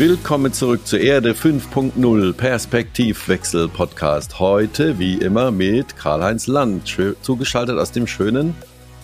Willkommen zurück zur Erde 5.0 Perspektivwechsel Podcast. Heute wie immer mit Karl-Heinz Land, zugeschaltet aus dem schönen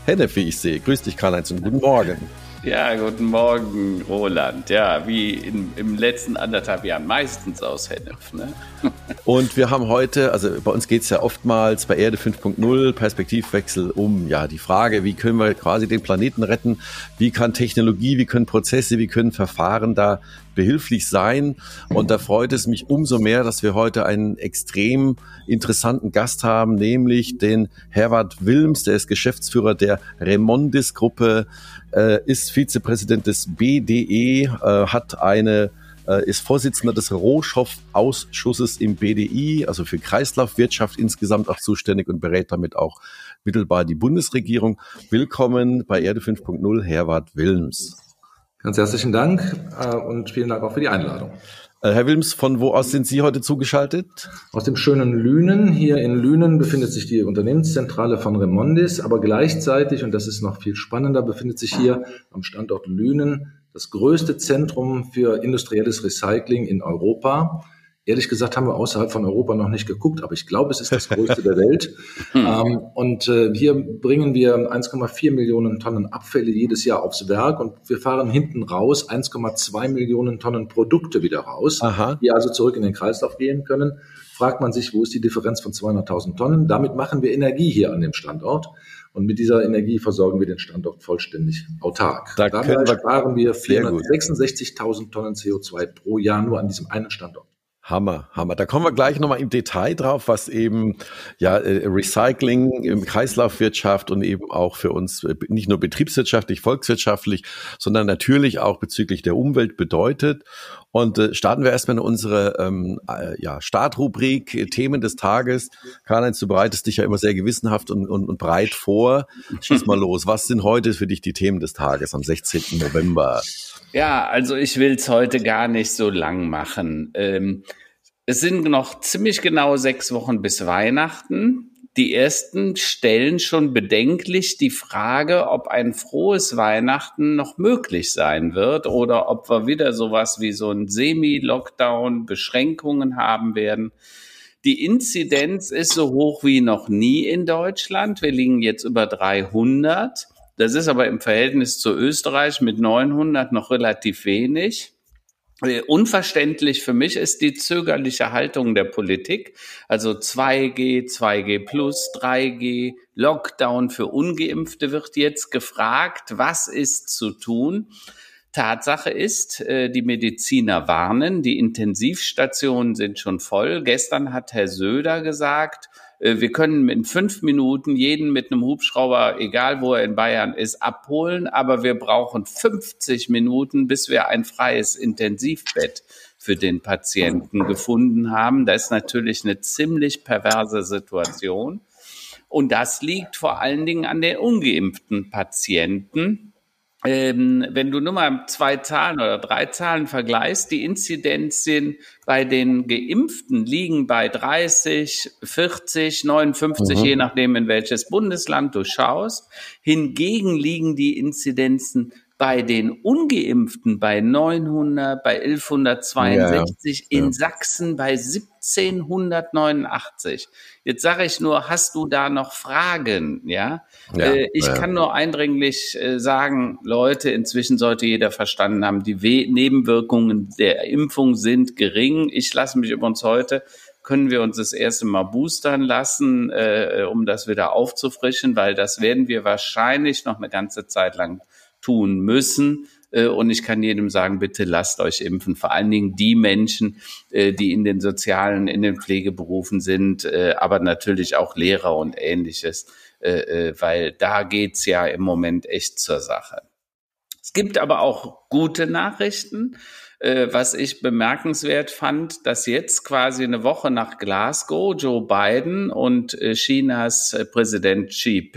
Hennef, wie ich sehe. Grüß dich Karl-Heinz und guten Morgen. Ja, guten Morgen, Roland. Ja, wie in, im letzten anderthalb Jahren meistens aus Hennef. Ne? Und wir haben heute, also bei uns geht es ja oftmals bei Erde 5.0 Perspektivwechsel um ja die Frage, wie können wir quasi den Planeten retten? Wie kann Technologie, wie können Prozesse, wie können Verfahren da behilflich sein. Und da freut es mich umso mehr, dass wir heute einen extrem interessanten Gast haben, nämlich den Herbert Wilms, der ist Geschäftsführer der Remondis-Gruppe, äh, ist Vizepräsident des BDE, äh, hat eine äh, ist Vorsitzender des Rohstoffausschusses im BDI, also für Kreislaufwirtschaft insgesamt auch zuständig und berät damit auch mittelbar die Bundesregierung. Willkommen bei Erde 5.0, Herbert Wilms. Ganz herzlichen Dank äh, und vielen Dank auch für die Einladung. Äh, Herr Wilms, von wo aus sind Sie heute zugeschaltet? Aus dem schönen Lünen. Hier in Lünen befindet sich die Unternehmenszentrale von Remondis, aber gleichzeitig, und das ist noch viel spannender, befindet sich hier am Standort Lünen das größte Zentrum für industrielles Recycling in Europa. Ehrlich gesagt haben wir außerhalb von Europa noch nicht geguckt, aber ich glaube, es ist das größte der Welt. Hm. Ähm, und äh, hier bringen wir 1,4 Millionen Tonnen Abfälle jedes Jahr aufs Werk und wir fahren hinten raus 1,2 Millionen Tonnen Produkte wieder raus, Aha. die also zurück in den Kreislauf gehen können. Fragt man sich, wo ist die Differenz von 200.000 Tonnen? Damit machen wir Energie hier an dem Standort. Und mit dieser Energie versorgen wir den Standort vollständig autark. Da Dabei sparen wir 466.000 Tonnen CO2 pro Jahr nur an diesem einen Standort. Hammer, Hammer. Da kommen wir gleich nochmal im Detail drauf, was eben ja äh, Recycling im Kreislaufwirtschaft und eben auch für uns äh, nicht nur betriebswirtschaftlich, volkswirtschaftlich, sondern natürlich auch bezüglich der Umwelt bedeutet. Und äh, starten wir erstmal in unsere ähm, äh, ja, Startrubrik äh, Themen des Tages. Karl-Heinz, du bereitest dich ja immer sehr gewissenhaft und, und, und breit vor. Schieß mal los. Was sind heute für dich die Themen des Tages am 16. November? Ja, also ich will es heute gar nicht so lang machen. Ähm, es sind noch ziemlich genau sechs Wochen bis Weihnachten. Die ersten stellen schon bedenklich die Frage, ob ein frohes Weihnachten noch möglich sein wird oder ob wir wieder sowas wie so ein Semi-Lockdown, Beschränkungen haben werden. Die Inzidenz ist so hoch wie noch nie in Deutschland. Wir liegen jetzt über 300. Das ist aber im Verhältnis zu Österreich mit 900 noch relativ wenig. Äh, unverständlich für mich ist die zögerliche Haltung der Politik. Also 2G, 2G plus, 3G, Lockdown für ungeimpfte wird jetzt gefragt, was ist zu tun? Tatsache ist, äh, die Mediziner warnen, die Intensivstationen sind schon voll. Gestern hat Herr Söder gesagt, wir können in fünf Minuten jeden mit einem Hubschrauber, egal wo er in Bayern ist, abholen, aber wir brauchen 50 Minuten, bis wir ein freies Intensivbett für den Patienten gefunden haben. Das ist natürlich eine ziemlich perverse Situation. Und das liegt vor allen Dingen an den ungeimpften Patienten ähm, wenn du nur mal zwei Zahlen oder drei Zahlen vergleichst, die Inzidenzien bei den Geimpften liegen bei 30, 40, 59, mhm. je nachdem, in welches Bundesland du schaust. Hingegen liegen die Inzidenzen bei den Ungeimpften bei 900, bei 1162, ja, in ja. Sachsen bei 1789. Jetzt sage ich nur, hast du da noch Fragen? Ja, ja äh, ich kann nur eindringlich äh, sagen, Leute, inzwischen sollte jeder verstanden haben, die We Nebenwirkungen der Impfung sind gering. Ich lasse mich übrigens heute können wir uns das erste Mal boostern lassen, äh, um das wieder aufzufrischen, weil das werden wir wahrscheinlich noch eine ganze Zeit lang tun müssen. Äh, und ich kann jedem sagen, bitte lasst euch impfen. Vor allen Dingen die Menschen, äh, die in den sozialen, in den Pflegeberufen sind, äh, aber natürlich auch Lehrer und ähnliches, weil da geht's ja im Moment echt zur Sache. Es gibt aber auch gute Nachrichten. Was ich bemerkenswert fand, dass jetzt quasi eine Woche nach Glasgow Joe Biden und Chinas Präsident Xi,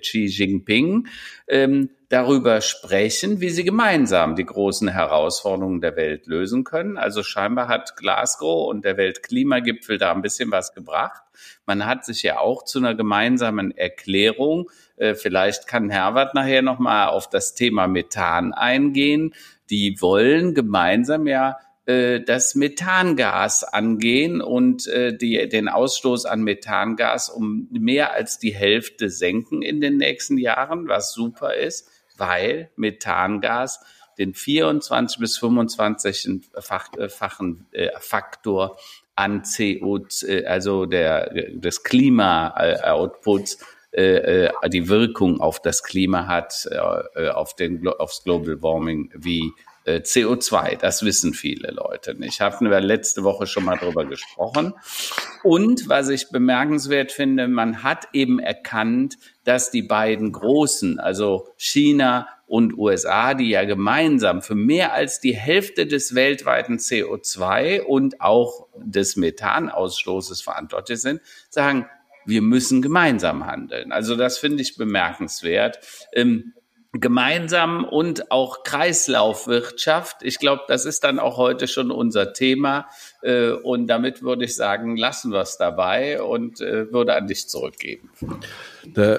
Xi Jinping ähm, darüber sprechen, wie sie gemeinsam die großen Herausforderungen der Welt lösen können. Also scheinbar hat Glasgow und der Weltklimagipfel da ein bisschen was gebracht. Man hat sich ja auch zu einer gemeinsamen Erklärung, äh, vielleicht kann Herbert nachher nochmal auf das Thema Methan eingehen. Die wollen gemeinsam ja äh, das Methangas angehen und äh, die, den Ausstoß an Methangas um mehr als die Hälfte senken in den nächsten Jahren, was super ist, weil Methangas den 24 bis 25-fachen äh, Faktor an CO, also der, des Klima-Outputs, die Wirkung auf das Klima hat, auf den, aufs Global Warming wie äh, CO2. Das wissen viele Leute nicht. Haben wir letzte Woche schon mal drüber gesprochen. Und was ich bemerkenswert finde, man hat eben erkannt, dass die beiden großen, also China und USA, die ja gemeinsam für mehr als die Hälfte des weltweiten CO2 und auch des Methanausstoßes verantwortlich sind, sagen, wir müssen gemeinsam handeln. Also das finde ich bemerkenswert. Ähm, gemeinsam und auch Kreislaufwirtschaft. Ich glaube, das ist dann auch heute schon unser Thema. Äh, und damit würde ich sagen, lassen wir es dabei und äh, würde an dich zurückgeben.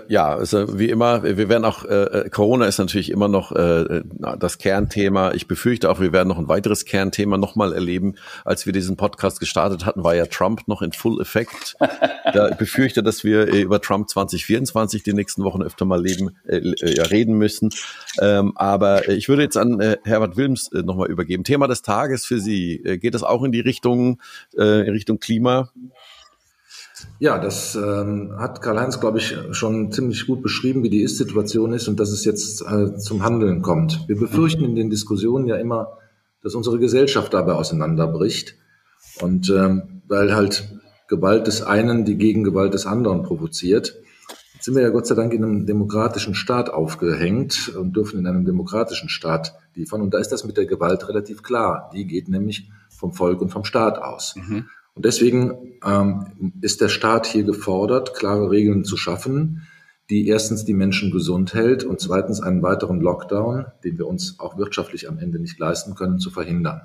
Ja, also wie immer, wir werden auch, äh, Corona ist natürlich immer noch äh, das Kernthema. Ich befürchte auch, wir werden noch ein weiteres Kernthema nochmal erleben. Als wir diesen Podcast gestartet hatten, war ja Trump noch in Full Effekt. da ich befürchte, dass wir äh, über Trump 2024 die nächsten Wochen öfter mal leben, äh, äh, reden müssen. Ähm, aber ich würde jetzt an äh, Herbert Wilms äh, nochmal übergeben. Thema des Tages für Sie. Äh, geht das auch in die Richtung, äh, in Richtung Klima? Ja, das ähm, hat Karl-Heinz, glaube ich, schon ziemlich gut beschrieben, wie die Ist-Situation ist und dass es jetzt äh, zum Handeln kommt. Wir befürchten in den Diskussionen ja immer, dass unsere Gesellschaft dabei auseinanderbricht und ähm, weil halt Gewalt des einen die Gegengewalt des anderen provoziert. Jetzt sind wir ja Gott sei Dank in einem demokratischen Staat aufgehängt und dürfen in einem demokratischen Staat liefern. Und da ist das mit der Gewalt relativ klar. Die geht nämlich vom Volk und vom Staat aus. Mhm. Und deswegen ähm, ist der Staat hier gefordert, klare Regeln zu schaffen, die erstens die Menschen gesund hält und zweitens einen weiteren Lockdown, den wir uns auch wirtschaftlich am Ende nicht leisten können, zu verhindern.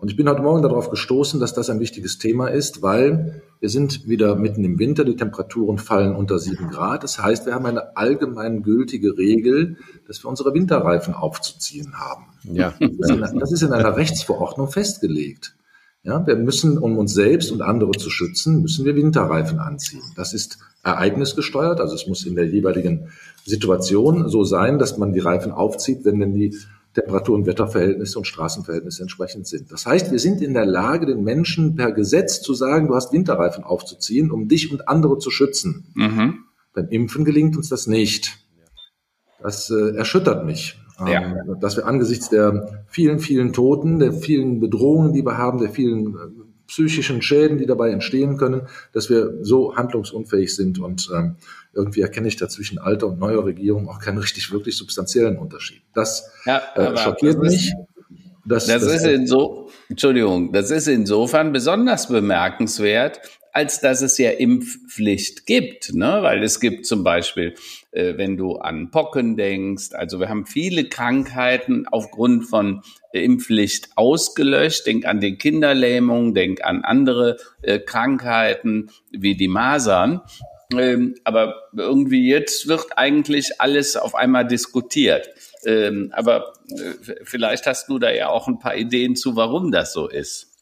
Und ich bin heute Morgen darauf gestoßen, dass das ein wichtiges Thema ist, weil wir sind wieder mitten im Winter, die Temperaturen fallen unter sieben Grad. Das heißt, wir haben eine allgemein gültige Regel, dass wir unsere Winterreifen aufzuziehen haben. Ja. Das ist in, das ist in einer Rechtsverordnung festgelegt. Ja, wir müssen, um uns selbst und andere zu schützen, müssen wir Winterreifen anziehen. Das ist ereignisgesteuert, also es muss in der jeweiligen Situation so sein, dass man die Reifen aufzieht, wenn denn die Temperatur- und Wetterverhältnisse und Straßenverhältnisse entsprechend sind. Das heißt, wir sind in der Lage, den Menschen per Gesetz zu sagen, du hast Winterreifen aufzuziehen, um dich und andere zu schützen. Mhm. Beim Impfen gelingt uns das nicht. Das äh, erschüttert mich. Ja. Ähm, dass wir angesichts der vielen, vielen Toten, der vielen Bedrohungen, die wir haben, der vielen äh, psychischen Schäden, die dabei entstehen können, dass wir so handlungsunfähig sind. Und ähm, irgendwie erkenne ich da zwischen alter und neuer Regierung auch keinen richtig wirklich substanziellen Unterschied. Das ja, äh, schockiert das mich. Das, das, das ist inso, Entschuldigung, das ist insofern besonders bemerkenswert, als dass es ja Impfpflicht gibt, ne? Weil es gibt zum Beispiel äh, wenn du an Pocken denkst. Also wir haben viele Krankheiten aufgrund von Impfpflicht ausgelöscht. Denk an die Kinderlähmung, denk an andere äh, Krankheiten wie die Masern. Ähm, aber irgendwie jetzt wird eigentlich alles auf einmal diskutiert. Ähm, aber äh, vielleicht hast du da ja auch ein paar Ideen zu, warum das so ist.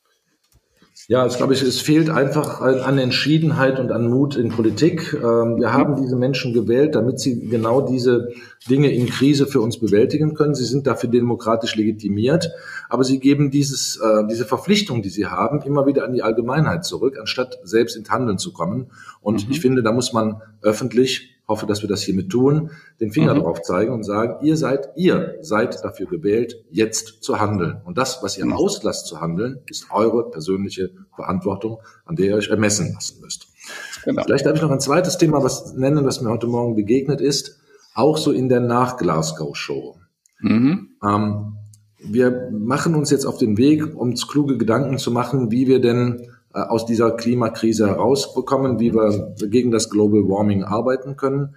Ja, ich glaube, es fehlt einfach an Entschiedenheit und an Mut in Politik. Ähm, wir haben diese Menschen gewählt, damit sie genau diese Dinge in Krise für uns bewältigen können. Sie sind dafür demokratisch legitimiert, aber sie geben dieses, äh, diese Verpflichtung, die sie haben, immer wieder an die Allgemeinheit zurück, anstatt selbst ins Handeln zu kommen. Und mhm. ich finde, da muss man öffentlich hoffe, dass wir das hiermit tun, den Finger mhm. drauf zeigen und sagen, ihr seid, ihr seid dafür gewählt, jetzt zu handeln. Und das, was ihr mhm. auslasst zu handeln, ist eure persönliche Verantwortung, an der ihr euch ermessen lassen müsst. Genau. Vielleicht darf ich noch ein zweites Thema was nennen, was mir heute Morgen begegnet ist, auch so in der Nach-Glasgow-Show. Mhm. Ähm, wir machen uns jetzt auf den Weg, uns kluge Gedanken zu machen, wie wir denn aus dieser Klimakrise herausbekommen, wie wir gegen das Global Warming arbeiten können.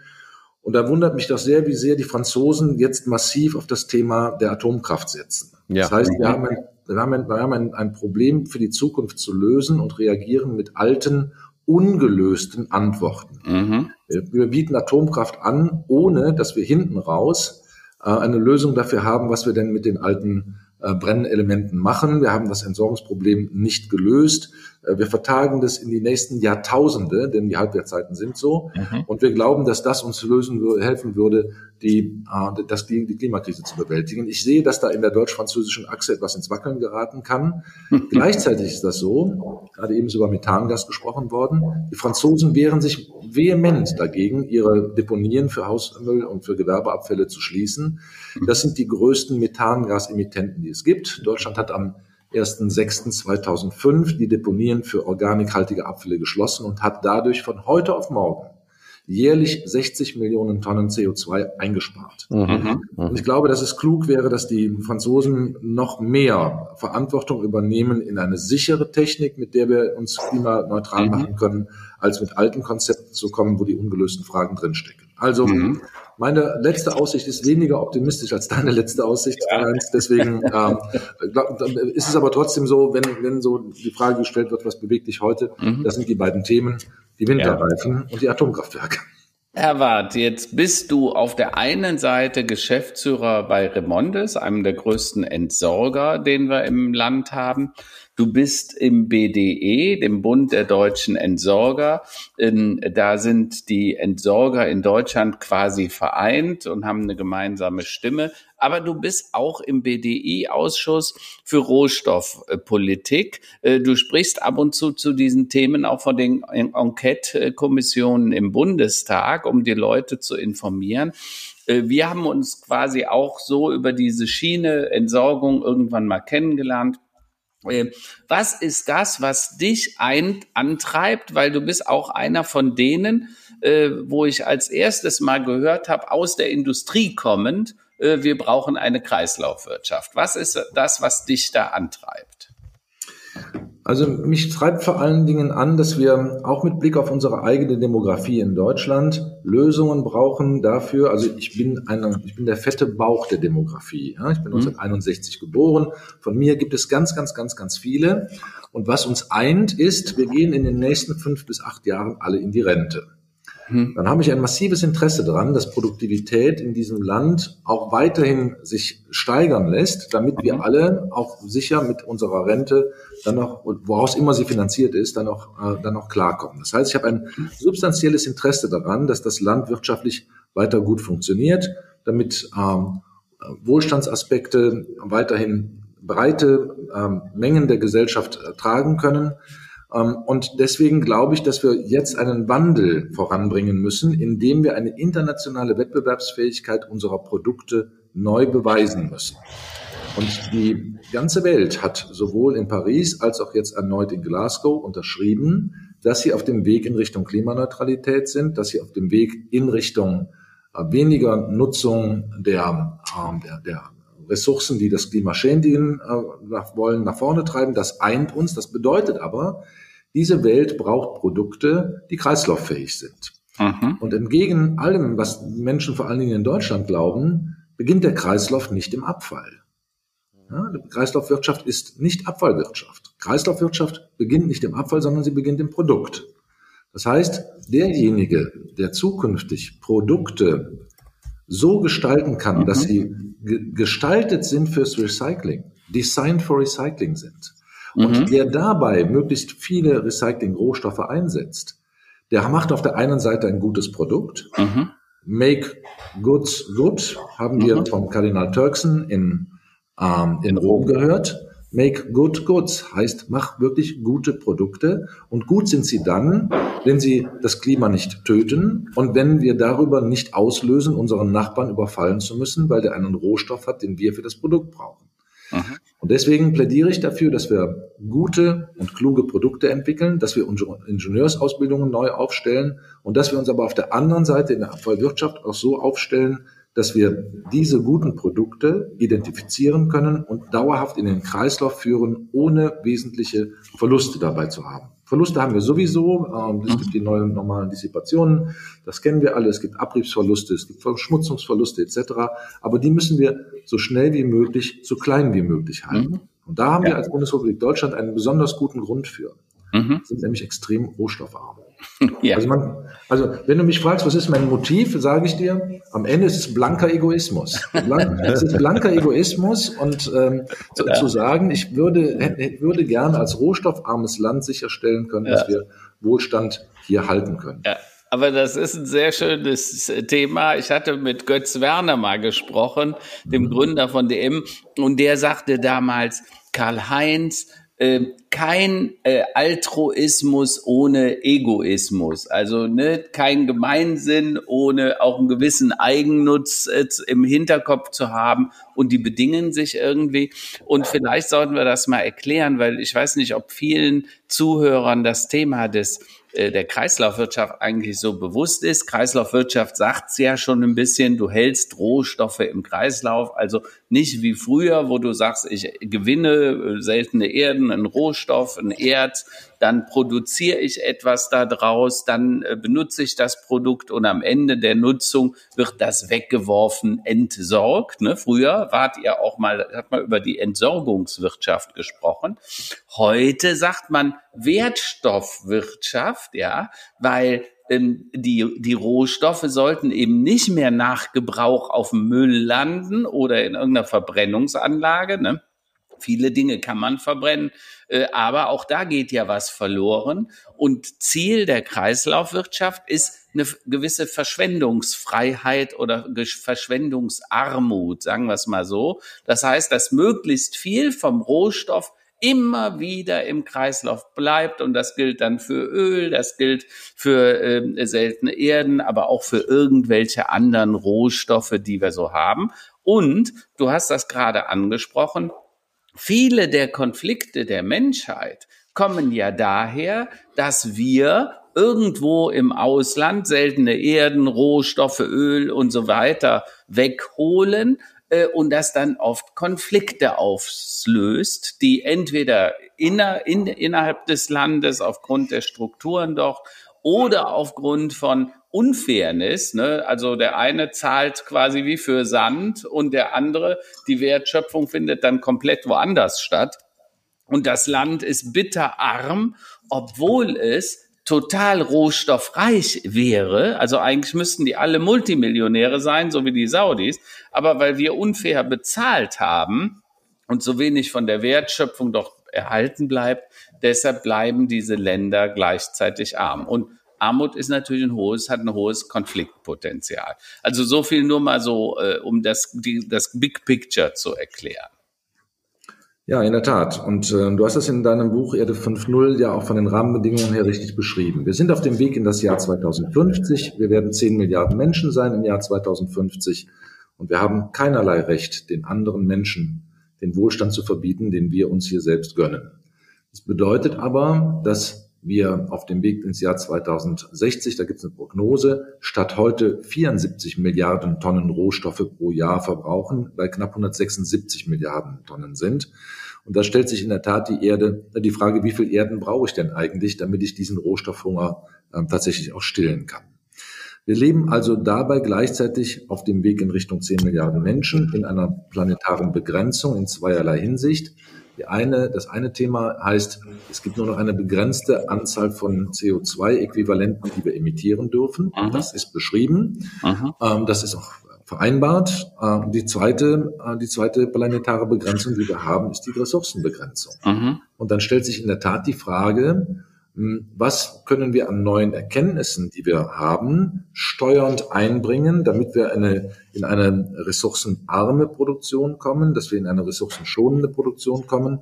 Und da wundert mich doch sehr, wie sehr die Franzosen jetzt massiv auf das Thema der Atomkraft setzen. Ja. Das heißt, wir haben, ein, wir haben, ein, wir haben ein, ein Problem für die Zukunft zu lösen und reagieren mit alten, ungelösten Antworten. Mhm. Wir bieten Atomkraft an, ohne dass wir hinten raus äh, eine Lösung dafür haben, was wir denn mit den alten äh, Brennelementen machen. Wir haben das Entsorgungsproblem nicht gelöst. Äh, wir vertagen das in die nächsten Jahrtausende, denn die Halbwertzeiten sind so. Mhm. Und wir glauben, dass das uns lösen helfen würde, die, äh, das, die, die Klimakrise zu bewältigen. Ich sehe, dass da in der deutsch-französischen Achse etwas ins Wackeln geraten kann. Gleichzeitig ist das so, gerade eben über Methangas gesprochen worden, die Franzosen wehren sich vehement dagegen, ihre Deponien für Hausmüll und für Gewerbeabfälle zu schließen. Das sind die größten Methangasemittenten, die es gibt. Deutschland hat am 1.6.2005 die Deponien für organikhaltige Abfälle geschlossen und hat dadurch von heute auf morgen jährlich 60 Millionen Tonnen CO2 eingespart. Mhm. mhm. Und ich glaube, dass es klug wäre, dass die Franzosen noch mehr Verantwortung übernehmen in eine sichere Technik, mit der wir uns klimaneutral mhm. machen können, als mit alten Konzepten zu kommen, wo die ungelösten Fragen drinstecken. Also mhm. Meine letzte Aussicht ist weniger optimistisch als deine letzte Aussicht. Ja. Deswegen ähm, ist es aber trotzdem so, wenn, wenn so die Frage gestellt wird, was bewegt dich heute, mhm. das sind die beiden Themen, die Winterreifen ja. und die Atomkraftwerke. Herr Wart, jetzt bist du auf der einen Seite Geschäftsführer bei Remondes, einem der größten Entsorger, den wir im Land haben. Du bist im BDE, dem Bund der deutschen Entsorger. Da sind die Entsorger in Deutschland quasi vereint und haben eine gemeinsame Stimme. Aber du bist auch im BDI-Ausschuss für Rohstoffpolitik. Äh, du sprichst ab und zu zu diesen Themen auch von den Enquete-Kommissionen im Bundestag, um die Leute zu informieren. Äh, wir haben uns quasi auch so über diese Schiene Entsorgung irgendwann mal kennengelernt was ist das, was dich ein, antreibt? Weil du bist auch einer von denen, äh, wo ich als erstes mal gehört habe, aus der Industrie kommend, äh, wir brauchen eine Kreislaufwirtschaft. Was ist das, was dich da antreibt? Also mich treibt vor allen Dingen an, dass wir auch mit Blick auf unsere eigene Demografie in Deutschland Lösungen brauchen dafür. Also ich bin einer, ich bin der fette Bauch der Demografie. Ja? Ich bin 1961 mhm. geboren. Von mir gibt es ganz, ganz, ganz, ganz viele. Und was uns eint, ist, wir gehen in den nächsten fünf bis acht Jahren alle in die Rente. Hm. dann habe ich ein massives Interesse daran, dass Produktivität in diesem Land auch weiterhin sich steigern lässt, damit wir mhm. alle auch sicher mit unserer Rente dann noch, woraus immer sie finanziert ist, dann noch, äh, dann noch klarkommen. Das heißt, ich habe ein substanzielles Interesse daran, dass das Land wirtschaftlich weiter gut funktioniert, damit ähm, Wohlstandsaspekte weiterhin breite ähm, Mengen der Gesellschaft äh, tragen können und deswegen glaube ich, dass wir jetzt einen Wandel voranbringen müssen, indem wir eine internationale Wettbewerbsfähigkeit unserer Produkte neu beweisen müssen. Und die ganze Welt hat sowohl in Paris als auch jetzt erneut in Glasgow unterschrieben, dass sie auf dem Weg in Richtung Klimaneutralität sind, dass sie auf dem Weg in Richtung äh, weniger Nutzung der, ähm, der, der Ressourcen, die das Klima schädigen äh, wollen, nach vorne treiben. Das eint uns. Das bedeutet aber, diese Welt braucht Produkte, die kreislauffähig sind. Mhm. Und entgegen allem, was Menschen vor allen Dingen in Deutschland glauben, beginnt der Kreislauf nicht im Abfall. Ja, Kreislaufwirtschaft ist nicht Abfallwirtschaft. Kreislaufwirtschaft beginnt nicht im Abfall, sondern sie beginnt im Produkt. Das heißt, derjenige, der zukünftig Produkte so gestalten kann, mhm. dass sie gestaltet sind fürs Recycling, designed for Recycling sind, und mhm. der dabei möglichst viele Recycling-Rohstoffe einsetzt, der macht auf der einen Seite ein gutes Produkt. Mhm. Make Goods Good haben wir mhm. vom Kardinal Turkson in, ähm, in Rom gehört. Make good goods heißt, mach wirklich gute Produkte. Und gut sind sie dann, wenn sie das Klima nicht töten und wenn wir darüber nicht auslösen, unseren Nachbarn überfallen zu müssen, weil der einen Rohstoff hat, den wir für das Produkt brauchen. Mhm. Und deswegen plädiere ich dafür, dass wir gute und kluge Produkte entwickeln, dass wir unsere Ingenieursausbildungen neu aufstellen und dass wir uns aber auf der anderen Seite in der Abfallwirtschaft auch so aufstellen, dass wir diese guten Produkte identifizieren können und dauerhaft in den Kreislauf führen, ohne wesentliche Verluste dabei zu haben. Verluste haben wir sowieso. Ähm, es gibt die neuen normalen Dissipationen. Das kennen wir alle. Es gibt Abriebsverluste, es gibt Verschmutzungsverluste etc. Aber die müssen wir so schnell wie möglich, so klein wie möglich halten. Mhm. Und da haben ja. wir als Bundesrepublik Deutschland einen besonders guten Grund für. Mhm. Sind nämlich extrem rohstoffarm. Ja. Also, man, also wenn du mich fragst, was ist mein Motiv, sage ich dir, am Ende ist es blanker Egoismus. Blank, es ist blanker Egoismus und ähm, zu, ja. zu, sagen, ich würde, würde gerne als rohstoffarmes Land sicherstellen können, ja. dass wir Wohlstand hier halten können. Ja. Aber das ist ein sehr schönes Thema. Ich hatte mit Götz Werner mal gesprochen, dem mhm. Gründer von DM, und der sagte damals, Karl-Heinz, äh, kein äh, Altruismus ohne Egoismus. Also ne, kein Gemeinsinn ohne auch einen gewissen Eigennutz äh, im Hinterkopf zu haben und die bedingen sich irgendwie. Und vielleicht sollten wir das mal erklären, weil ich weiß nicht, ob vielen Zuhörern das Thema des äh, der Kreislaufwirtschaft eigentlich so bewusst ist. Kreislaufwirtschaft sagt's ja schon ein bisschen, du hältst Rohstoffe im Kreislauf, also nicht wie früher, wo du sagst, ich gewinne äh, seltene Erden, einen Rohstoff, ein Erz, dann produziere ich etwas daraus, dann äh, benutze ich das Produkt und am Ende der Nutzung wird das weggeworfen, entsorgt. Ne? Früher wart ihr auch mal, hat man über die Entsorgungswirtschaft gesprochen. Heute sagt man Wertstoffwirtschaft, ja, weil ähm, die, die Rohstoffe sollten eben nicht mehr nach Gebrauch auf dem Müll landen oder in irgendeiner Verbrennungsanlage, ne? Viele Dinge kann man verbrennen, äh, aber auch da geht ja was verloren. Und Ziel der Kreislaufwirtschaft ist eine gewisse Verschwendungsfreiheit oder Verschwendungsarmut, sagen wir es mal so. Das heißt, dass möglichst viel vom Rohstoff immer wieder im Kreislauf bleibt. Und das gilt dann für Öl, das gilt für äh, seltene Erden, aber auch für irgendwelche anderen Rohstoffe, die wir so haben. Und du hast das gerade angesprochen, Viele der Konflikte der Menschheit kommen ja daher, dass wir irgendwo im Ausland seltene Erden, Rohstoffe, Öl und so weiter wegholen äh, und das dann oft Konflikte auslöst, die entweder inner, in, innerhalb des Landes aufgrund der Strukturen doch oder aufgrund von Unfairness. Ne? Also der eine zahlt quasi wie für Sand und der andere, die Wertschöpfung findet dann komplett woanders statt. Und das Land ist bitterarm, obwohl es total rohstoffreich wäre. Also eigentlich müssten die alle Multimillionäre sein, so wie die Saudis. Aber weil wir unfair bezahlt haben und so wenig von der Wertschöpfung doch erhalten bleibt, deshalb bleiben diese Länder gleichzeitig arm. Und Armut ist natürlich ein hohes, hat ein hohes Konfliktpotenzial. Also so viel nur mal so, äh, um das, die, das Big Picture zu erklären. Ja, in der Tat. Und äh, du hast das in deinem Buch Erde 5.0 ja auch von den Rahmenbedingungen her richtig beschrieben. Wir sind auf dem Weg in das Jahr 2050. Wir werden 10 Milliarden Menschen sein im Jahr 2050. Und wir haben keinerlei Recht, den anderen Menschen den Wohlstand zu verbieten, den wir uns hier selbst gönnen. Das bedeutet aber, dass wir auf dem Weg ins Jahr 2060, da gibt es eine Prognose, statt heute 74 Milliarden Tonnen Rohstoffe pro Jahr verbrauchen, bei knapp 176 Milliarden Tonnen sind. Und da stellt sich in der Tat die Erde, die Frage, wie viel Erden brauche ich denn eigentlich, damit ich diesen Rohstoffhunger äh, tatsächlich auch stillen kann. Wir leben also dabei gleichzeitig auf dem Weg in Richtung 10 Milliarden Menschen in einer planetaren Begrenzung in zweierlei Hinsicht. Die eine, das eine Thema heißt, es gibt nur noch eine begrenzte Anzahl von CO2-Äquivalenten, die wir emittieren dürfen. Aha. Das ist beschrieben. Ähm, das ist auch vereinbart. Ähm, die zweite, äh, die zweite planetare Begrenzung, die wir haben, ist die Ressourcenbegrenzung. Aha. Und dann stellt sich in der Tat die Frage, was können wir an neuen Erkenntnissen, die wir haben, steuernd einbringen, damit wir eine, in eine ressourcenarme Produktion kommen, dass wir in eine ressourcenschonende Produktion kommen.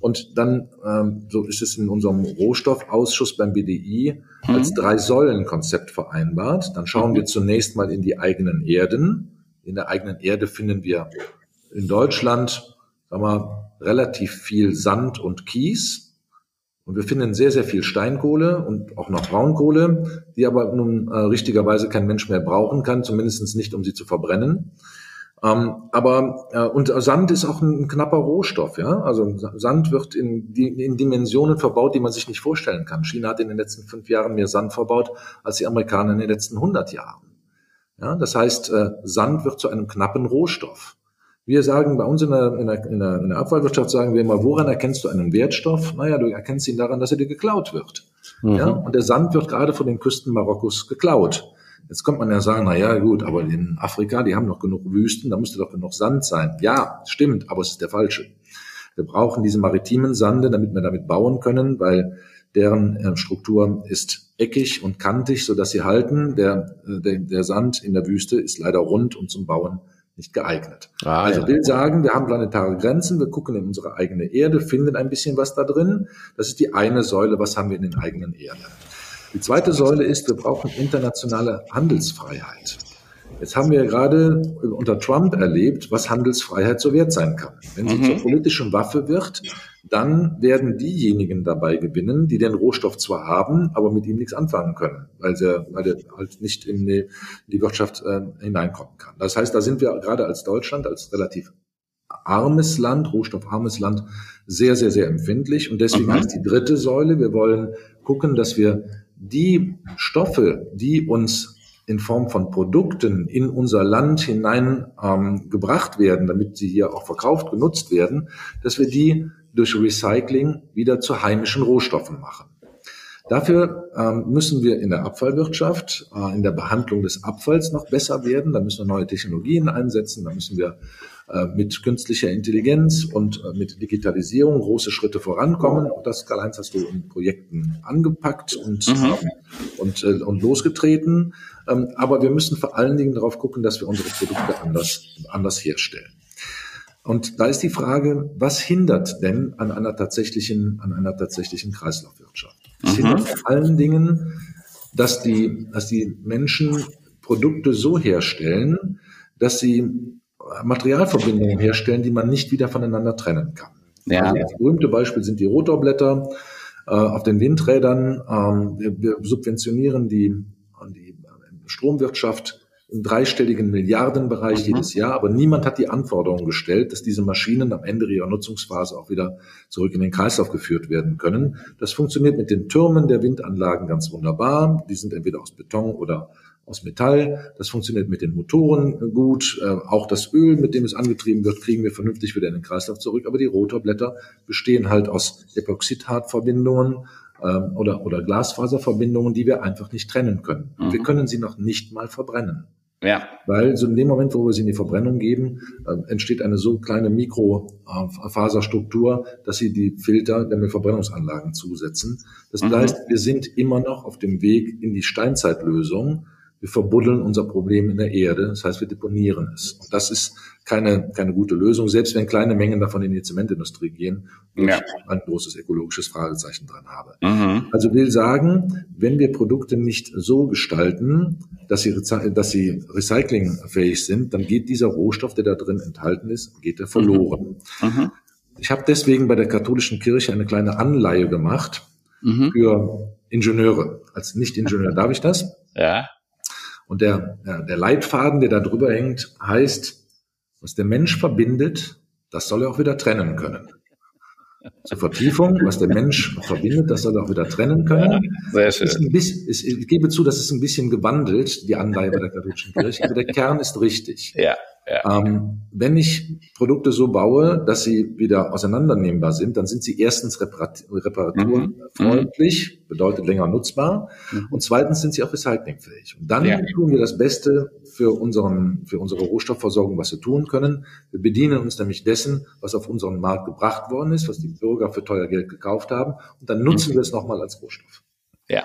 Und dann, ähm, so ist es in unserem Rohstoffausschuss beim BDI, mhm. als Drei-Säulen-Konzept vereinbart. Dann schauen mhm. wir zunächst mal in die eigenen Erden. In der eigenen Erde finden wir in Deutschland, sagen wir, relativ viel Sand und Kies und wir finden sehr, sehr viel Steinkohle und auch noch Braunkohle, die aber nun äh, richtigerweise kein Mensch mehr brauchen kann, zumindest nicht, um sie zu verbrennen. Ähm, aber äh, und Sand ist auch ein, knapper Rohstoff, ja. Also Sand wird in, in Dimensionen verbaut, die man sich nicht vorstellen kann. China hat in den letzten fünf Jahren mehr Sand verbaut als die Amerikaner in den letzten 100 Jahren. Ja, das heißt, äh, Sand wird zu einem knappen Rohstoff. Wir sagen bei uns in der, in, der, in, der, in der Abfallwirtschaft sagen wir immer, woran erkennst du einen Wertstoff? Naja, du erkennst ihn daran, dass er dir geklaut wird. Mhm. Ja, und der Sand wird gerade von den Küsten Marokkos geklaut. Jetzt kommt man ja sagen, na ja, gut, aber in Afrika, die haben noch genug Wüsten, da müsste doch genug Sand sein. Ja, stimmt, aber es ist der falsche. Wir brauchen diese maritimen Sande, damit wir damit bauen können, weil deren äh, Struktur ist eckig und kantig, so dass sie halten. Der, äh, der, der Sand in der Wüste ist leider rund und zum Bauen nicht geeignet. Ah, also ja. will sagen, wir haben planetare Grenzen, wir gucken in unsere eigene Erde, finden ein bisschen was da drin. Das ist die eine Säule, was haben wir in den eigenen Erde. Die zweite Säule ist, wir brauchen internationale Handelsfreiheit. Jetzt haben wir gerade unter Trump erlebt, was Handelsfreiheit so wert sein kann. Wenn sie mhm. zur politischen Waffe wird, dann werden diejenigen dabei gewinnen, die den Rohstoff zwar haben, aber mit ihm nichts anfangen können, weil, sie, weil er halt nicht in die, die Wirtschaft äh, hineinkommen kann. Das heißt, da sind wir gerade als Deutschland, als relativ armes Land, rohstoffarmes Land, sehr, sehr, sehr empfindlich. Und deswegen mhm. heißt die dritte Säule, wir wollen gucken, dass wir die Stoffe, die uns in Form von Produkten in unser Land hinein ähm, gebracht werden, damit sie hier auch verkauft, genutzt werden, dass wir die durch Recycling wieder zu heimischen Rohstoffen machen. Dafür ähm, müssen wir in der Abfallwirtschaft, äh, in der Behandlung des Abfalls noch besser werden. Da müssen wir neue Technologien einsetzen. Da müssen wir äh, mit künstlicher Intelligenz und äh, mit Digitalisierung große Schritte vorankommen. Auch das, Karl-Heinz, hast du in Projekten angepackt und, mhm. Ähm, und, äh, und losgetreten. Ähm, aber wir müssen vor allen Dingen darauf gucken, dass wir unsere Produkte anders, anders herstellen. Und da ist die Frage, was hindert denn an einer tatsächlichen, an einer tatsächlichen Kreislaufwirtschaft? Es mhm. hindert vor allen Dingen, dass die, dass die Menschen Produkte so herstellen, dass sie Materialverbindungen herstellen, die man nicht wieder voneinander trennen kann. Ja. Also das berühmte Beispiel sind die Rotorblätter äh, auf den Windrädern. Ähm, wir, wir, subventionieren die, die Stromwirtschaft im dreistelligen Milliardenbereich mhm. jedes Jahr, aber niemand hat die Anforderung gestellt, dass diese Maschinen am Ende ihrer Nutzungsphase auch wieder zurück in den Kreislauf geführt werden können. Das funktioniert mit den Türmen der Windanlagen ganz wunderbar. Die sind entweder aus Beton oder aus Metall. Das funktioniert mit den Motoren gut. Äh, auch das Öl, mit dem es angetrieben wird, kriegen wir vernünftig wieder in den Kreislauf zurück. Aber die Rotorblätter bestehen halt aus Epoxidhartverbindungen ähm, oder, oder Glasfaserverbindungen, die wir einfach nicht trennen können. Mhm. Wir können sie noch nicht mal verbrennen. Ja. Weil so in dem Moment, wo wir sie in die Verbrennung geben, äh, entsteht eine so kleine Mikrofaserstruktur, dass sie die Filter der Verbrennungsanlagen zusetzen. Das mhm. heißt, wir sind immer noch auf dem Weg in die Steinzeitlösung wir verbuddeln unser Problem in der Erde, das heißt, wir deponieren es. Und das ist keine, keine gute Lösung, selbst wenn kleine Mengen davon in die Zementindustrie gehen, wo ja. ich ein großes ökologisches Fragezeichen dran habe. Mhm. Also will sagen, wenn wir Produkte nicht so gestalten, dass sie, dass sie recyclingfähig sind, dann geht dieser Rohstoff, der da drin enthalten ist, geht er verloren. Mhm. mhm. Ich habe deswegen bei der katholischen Kirche eine kleine Anleihe gemacht mhm. für Ingenieure. Als Nicht-Ingenieur darf ich das? Ja. Und der, der Leitfaden, der da drüber hängt, heißt, was der Mensch verbindet, das soll er auch wieder trennen können. Zur Vertiefung, was der Mensch verbindet, das soll er auch wieder trennen können. Sehr schön. Bisschen, ich gebe zu, das ist ein bisschen gewandelt, die Anleihe bei der katholischen Kirche, aber der Kern ist richtig. Ja. Ja. Ähm, wenn ich Produkte so baue, dass sie wieder auseinandernehmbar sind, dann sind sie erstens reparat reparaturfreundlich, mhm. bedeutet länger nutzbar, mhm. und zweitens sind sie auch recyclingfähig. Und dann ja. tun wir das Beste für, unseren, für unsere Rohstoffversorgung, was wir tun können. Wir bedienen uns nämlich dessen, was auf unseren Markt gebracht worden ist, was die Bürger für teuer Geld gekauft haben, und dann nutzen mhm. wir es nochmal als Rohstoff. Ja.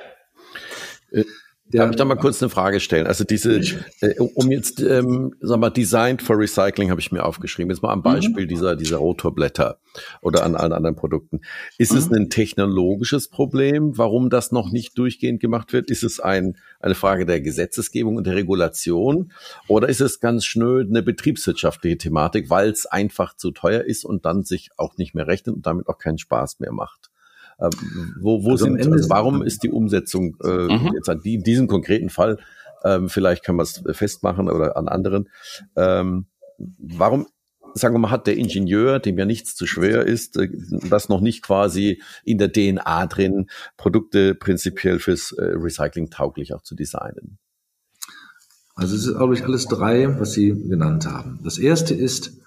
Darf ich da mal kurz eine Frage stellen? Also diese, äh, um jetzt, ähm, sag mal, Designed for Recycling habe ich mir aufgeschrieben. Jetzt mal am Beispiel mhm. dieser, dieser Rotorblätter oder an allen anderen Produkten. Ist mhm. es ein technologisches Problem, warum das noch nicht durchgehend gemacht wird? Ist es ein, eine Frage der Gesetzesgebung und der Regulation? Oder ist es ganz schnöd eine betriebswirtschaftliche Thematik, weil es einfach zu teuer ist und dann sich auch nicht mehr rechnet und damit auch keinen Spaß mehr macht? Ähm, wo wo also sind, also warum ist die Umsetzung äh, mhm. jetzt an die, in diesem konkreten Fall, ähm, vielleicht kann man es festmachen oder an anderen, ähm, warum sagen wir mal, hat der Ingenieur, dem ja nichts zu schwer ist, äh, das noch nicht quasi in der DNA drin, Produkte prinzipiell fürs äh, Recycling tauglich auch zu designen? Also es ist, glaube ich, alles drei, was Sie genannt haben. Das erste ist,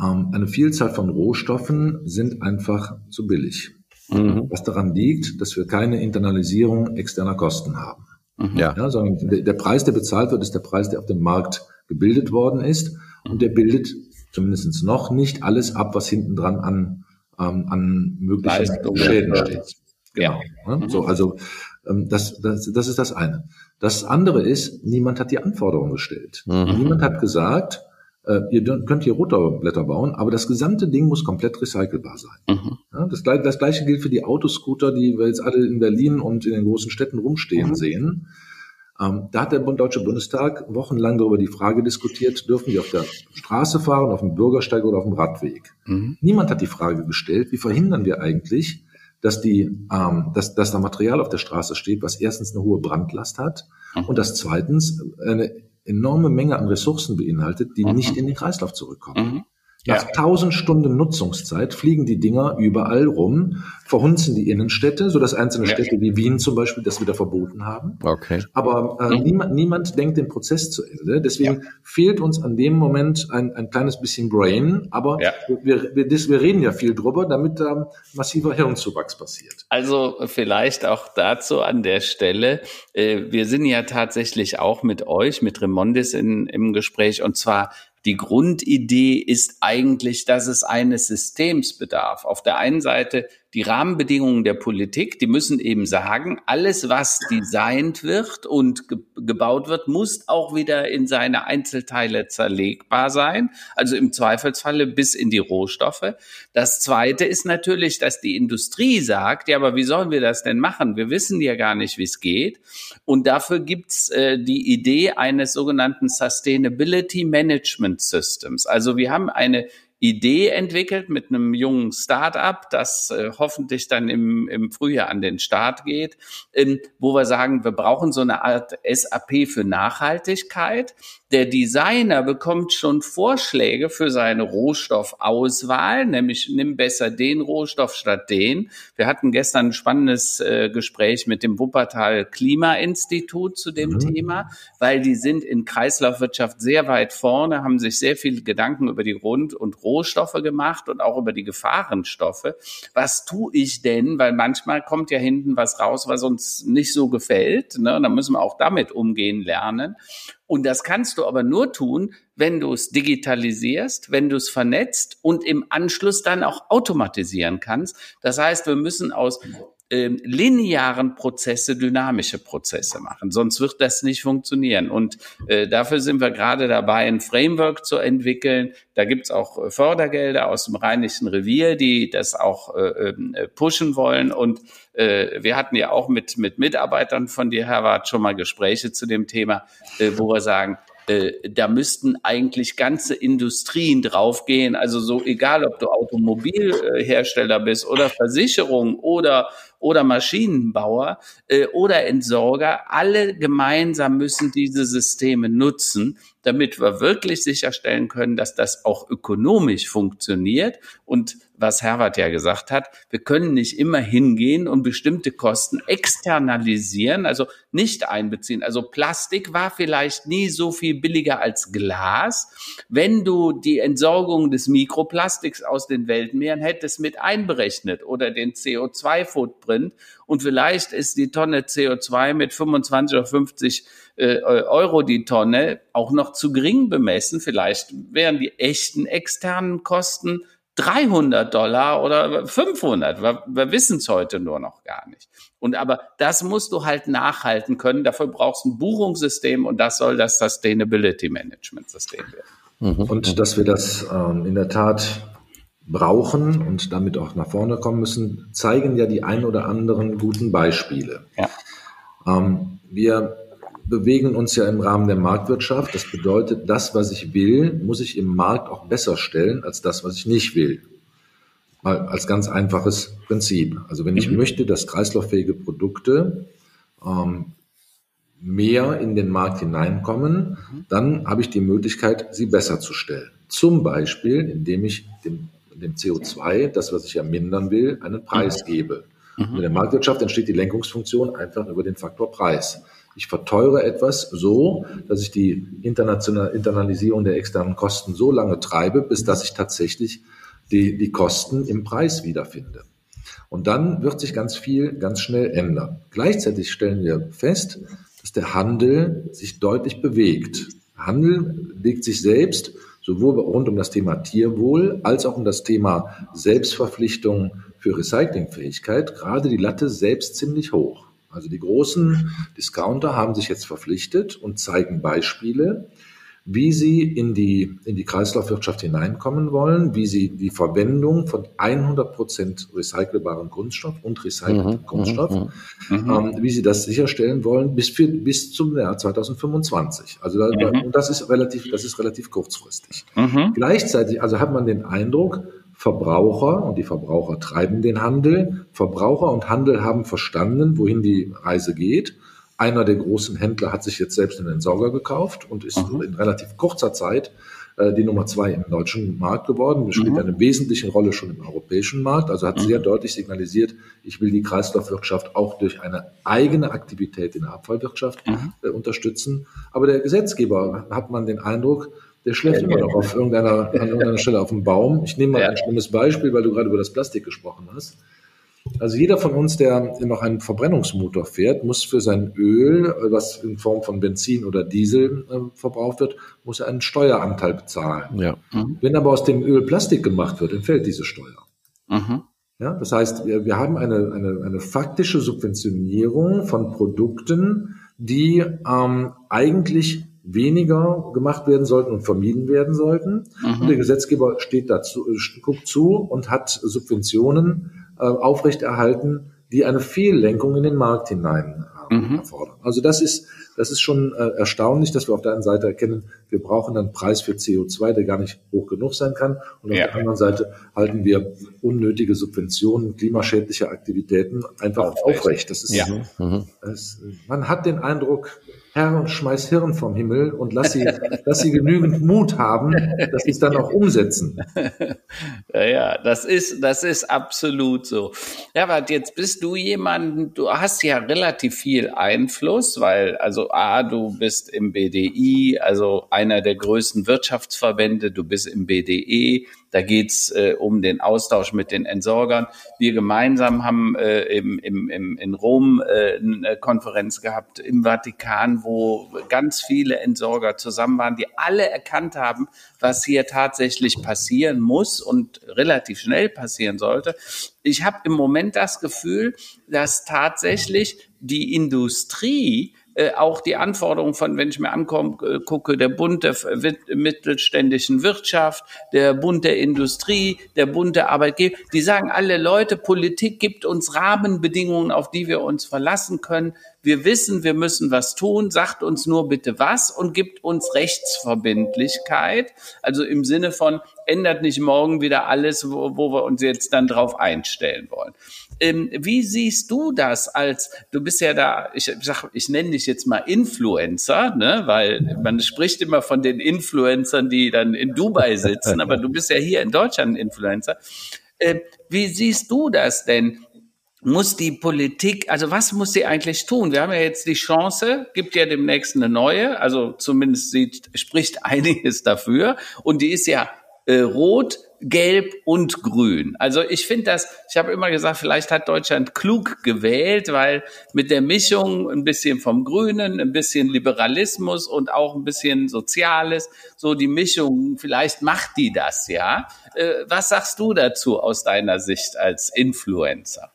ähm, eine Vielzahl von Rohstoffen sind einfach zu billig. Mhm. Was daran liegt, dass wir keine Internalisierung externer Kosten haben. Mhm. Ja. ja. sondern der, der Preis, der bezahlt wird, ist der Preis, der auf dem Markt gebildet worden ist. Und der bildet zumindest noch nicht alles ab, was hinten dran an, ähm, an möglichen Schäden steht. Genau. Ja. Ne? So, also ähm, das, das, das ist das eine. Das andere ist, niemand hat die Anforderungen gestellt. Mhm. Niemand hat gesagt, ihr könnt hier Rotorblätter bauen, aber das gesamte Ding muss komplett recycelbar sein. Mhm. Ja, das, das, gleiche gilt für die Autoscooter, die wir jetzt alle in Berlin und in den großen Städten rumstehen mhm. sehen. Ähm, da hat der Deutsche Bundestag wochenlang darüber die Frage diskutiert, dürfen die auf der Straße fahren, auf dem Bürgersteig oder auf dem Radweg. Mhm. Niemand hat die Frage gestellt, wie verhindern wir eigentlich, dass, die, ähm, dass, dass da Material auf der Straße steht, was erstens eine hohe Brandlast hat mhm. und das zweitens eine enorme Menge an Ressourcen beinhaltet, die mhm. nicht in den Kreislauf zurückkommen. Mhm. Nach tausend Stunden Nutzungszeit fliegen die Dinger überall rum, verhunzen die Innenstädte, so dass einzelne ja. Städte wie Wien zum Beispiel das wieder verboten haben. Okay. Aber äh, mhm. niemand, niemand denkt den Prozess zu Ende. Deswegen ja. fehlt uns an dem Moment ein, ein kleines bisschen Brain. Aber ja. wir, wir, das, wir reden ja viel drüber, damit da massiver Hirnzuwachs passiert. Also vielleicht auch dazu an der Stelle. Äh, wir sind ja tatsächlich auch mit euch, mit Remondis in, im Gespräch und zwar die Grundidee ist eigentlich, dass es eines Systems bedarf. Auf der einen Seite die Rahmenbedingungen der Politik, die müssen eben sagen, alles, was designt wird und ge gebaut wird, muss auch wieder in seine Einzelteile zerlegbar sein, also im Zweifelsfalle bis in die Rohstoffe. Das Zweite ist natürlich, dass die Industrie sagt, ja, aber wie sollen wir das denn machen? Wir wissen ja gar nicht, wie es geht. Und dafür gibt's äh, die Idee eines sogenannten Sustainability Management Systems. Also wir haben eine Idee entwickelt mit einem jungen Start-up, das äh, hoffentlich dann im, im Frühjahr an den Start geht, ähm, wo wir sagen, wir brauchen so eine Art SAP für Nachhaltigkeit. Der Designer bekommt schon Vorschläge für seine Rohstoffauswahl, nämlich nimm besser den Rohstoff statt den. Wir hatten gestern ein spannendes äh, Gespräch mit dem Wuppertal Klimainstitut zu dem mhm. Thema, weil die sind in Kreislaufwirtschaft sehr weit vorne, haben sich sehr viel Gedanken über die Grund- und Rohstoffe gemacht und auch über die Gefahrenstoffe. Was tue ich denn? Weil manchmal kommt ja hinten was raus, was uns nicht so gefällt. Ne? Da müssen wir auch damit umgehen lernen. Und das kannst du aber nur tun, wenn du es digitalisierst, wenn du es vernetzt und im Anschluss dann auch automatisieren kannst. Das heißt, wir müssen aus ähm, linearen Prozesse dynamische Prozesse machen. Sonst wird das nicht funktionieren. Und äh, dafür sind wir gerade dabei, ein Framework zu entwickeln. Da gibt's auch äh, Fördergelder aus dem Rheinischen Revier, die das auch äh, ähm, äh, pushen wollen. Und äh, wir hatten ja auch mit, mit Mitarbeitern von dir, Herwart, schon mal Gespräche zu dem Thema, äh, wo wir sagen, äh, da müssten eigentlich ganze Industrien draufgehen. Also so egal, ob du Automobilhersteller bist oder Versicherung oder oder Maschinenbauer äh, oder Entsorger, alle gemeinsam müssen diese Systeme nutzen, damit wir wirklich sicherstellen können, dass das auch ökonomisch funktioniert. Und was Herbert ja gesagt hat, wir können nicht immer hingehen und bestimmte Kosten externalisieren, also nicht einbeziehen. Also Plastik war vielleicht nie so viel billiger als Glas. Wenn du die Entsorgung des Mikroplastiks aus den Weltmeeren hättest mit einberechnet oder den CO2-Footprint und vielleicht ist die Tonne CO2 mit 25 oder 50 äh, Euro die Tonne auch noch zu gering bemessen. Vielleicht wären die echten externen Kosten 300 Dollar oder 500. Wir, wir wissen es heute nur noch gar nicht. Und aber das musst du halt nachhalten können. Dafür brauchst du ein Buchungssystem und das soll das Sustainability Management System werden. Mhm. Und dass wir das ähm, in der Tat brauchen und damit auch nach vorne kommen müssen, zeigen ja die ein oder anderen guten Beispiele. Ja. Ähm, wir bewegen uns ja im Rahmen der Marktwirtschaft. Das bedeutet, das, was ich will, muss ich im Markt auch besser stellen als das, was ich nicht will. Mal als ganz einfaches Prinzip. Also wenn ich mhm. möchte, dass kreislauffähige Produkte ähm, mehr in den Markt hineinkommen, dann habe ich die Möglichkeit, sie besser zu stellen. Zum Beispiel, indem ich dem, dem CO2, das, was ich ja mindern will, einen Preis gebe. Mhm. In der Marktwirtschaft entsteht die Lenkungsfunktion einfach über den Faktor Preis. Ich verteure etwas so, dass ich die Internalisierung der externen Kosten so lange treibe, bis dass ich tatsächlich die, die Kosten im Preis wiederfinde. Und dann wird sich ganz viel ganz schnell ändern. Gleichzeitig stellen wir fest, dass der Handel sich deutlich bewegt. Handel bewegt sich selbst sowohl rund um das Thema Tierwohl als auch um das Thema Selbstverpflichtung für Recyclingfähigkeit gerade die Latte selbst ziemlich hoch. Also die großen Discounter haben sich jetzt verpflichtet und zeigen Beispiele, wie sie in die, in die Kreislaufwirtschaft hineinkommen wollen, wie sie die Verwendung von 100 Prozent recycelbarem Kunststoff und recyceltem mhm, Kunststoff, mhm, mhm. ähm, wie sie das sicherstellen wollen bis, für, bis zum Jahr 2025. Also da, mhm. das ist relativ, das ist relativ kurzfristig. Mhm. Gleichzeitig, also hat man den Eindruck, Verbraucher und die Verbraucher treiben den Handel. Verbraucher und Handel haben verstanden, wohin die Reise geht. Einer der großen Händler hat sich jetzt selbst einen Entsorger gekauft und ist mhm. in relativ kurzer Zeit äh, die Nummer zwei im deutschen Markt geworden. Das spielt mhm. eine wesentliche Rolle schon im europäischen Markt. Also hat mhm. sehr deutlich signalisiert, ich will die Kreislaufwirtschaft auch durch eine eigene Aktivität in der Abfallwirtschaft mhm. äh, unterstützen. Aber der Gesetzgeber hat man den Eindruck, der schläft immer noch auf irgendeiner, an irgendeiner Stelle auf dem Baum. Ich nehme mal ja. ein schlimmes Beispiel, weil du gerade über das Plastik gesprochen hast. Also jeder von uns, der noch einen Verbrennungsmotor fährt, muss für sein Öl, was in Form von Benzin oder Diesel äh, verbraucht wird, muss er einen Steueranteil bezahlen. Ja. Mhm. Wenn aber aus dem Öl Plastik gemacht wird, entfällt diese Steuer. Mhm. Ja, das heißt, wir, wir haben eine, eine, eine faktische Subventionierung von Produkten, die ähm, eigentlich weniger gemacht werden sollten und vermieden werden sollten. Mhm. Und der Gesetzgeber steht dazu, guckt zu und hat Subventionen äh, aufrechterhalten, die eine Fehllenkung in den Markt hinein äh, mhm. erfordern. Also das ist, das ist schon äh, erstaunlich, dass wir auf der einen Seite erkennen, wir brauchen einen Preis für CO2, der gar nicht hoch genug sein kann. Und auf ja. der anderen Seite halten wir unnötige Subventionen klimaschädlicher Aktivitäten einfach aufrecht. aufrecht. Das ist, ja. Mhm. das, man hat den Eindruck, Herr, schmeiß Hirn vom Himmel und lass sie, lass sie genügend Mut haben, dass sie es dann auch umsetzen. Ja, ja, das ist, das ist absolut so. Ja, aber jetzt bist du jemand, du hast ja relativ viel Einfluss, weil, also, A, du bist im BDI, also einer der größten Wirtschaftsverbände, du bist im BDE, da geht's äh, um den Austausch mit den Entsorgern. Wir gemeinsam haben äh, im, im, im, in Rom äh, eine Konferenz gehabt im Vatikan, wo ganz viele Entsorger zusammen waren, die alle erkannt haben, was hier tatsächlich passieren muss und relativ schnell passieren sollte. Ich habe im Moment das Gefühl, dass tatsächlich die Industrie äh, auch die Anforderungen von, wenn ich mir angucke, der Bund der mittelständischen Wirtschaft, der Bund der Industrie, der Bund der Arbeitgeber, die sagen alle Leute, Politik gibt uns Rahmenbedingungen, auf die wir uns verlassen können. Wir wissen, wir müssen was tun, sagt uns nur bitte was und gibt uns Rechtsverbindlichkeit. Also im Sinne von, ändert nicht morgen wieder alles, wo, wo wir uns jetzt dann drauf einstellen wollen. Ähm, wie siehst du das als, du bist ja da, ich sag, ich nenne dich jetzt mal Influencer, ne, weil man spricht immer von den Influencern, die dann in Dubai sitzen, aber du bist ja hier in Deutschland ein Influencer. Äh, wie siehst du das denn? muss die Politik, also was muss sie eigentlich tun? Wir haben ja jetzt die Chance, gibt ja demnächst eine neue, also zumindest sieht, spricht einiges dafür und die ist ja äh, rot, gelb und grün. Also ich finde das, ich habe immer gesagt, vielleicht hat Deutschland klug gewählt, weil mit der Mischung ein bisschen vom Grünen, ein bisschen Liberalismus und auch ein bisschen Soziales, so die Mischung, vielleicht macht die das, ja. Äh, was sagst du dazu aus deiner Sicht als Influencer?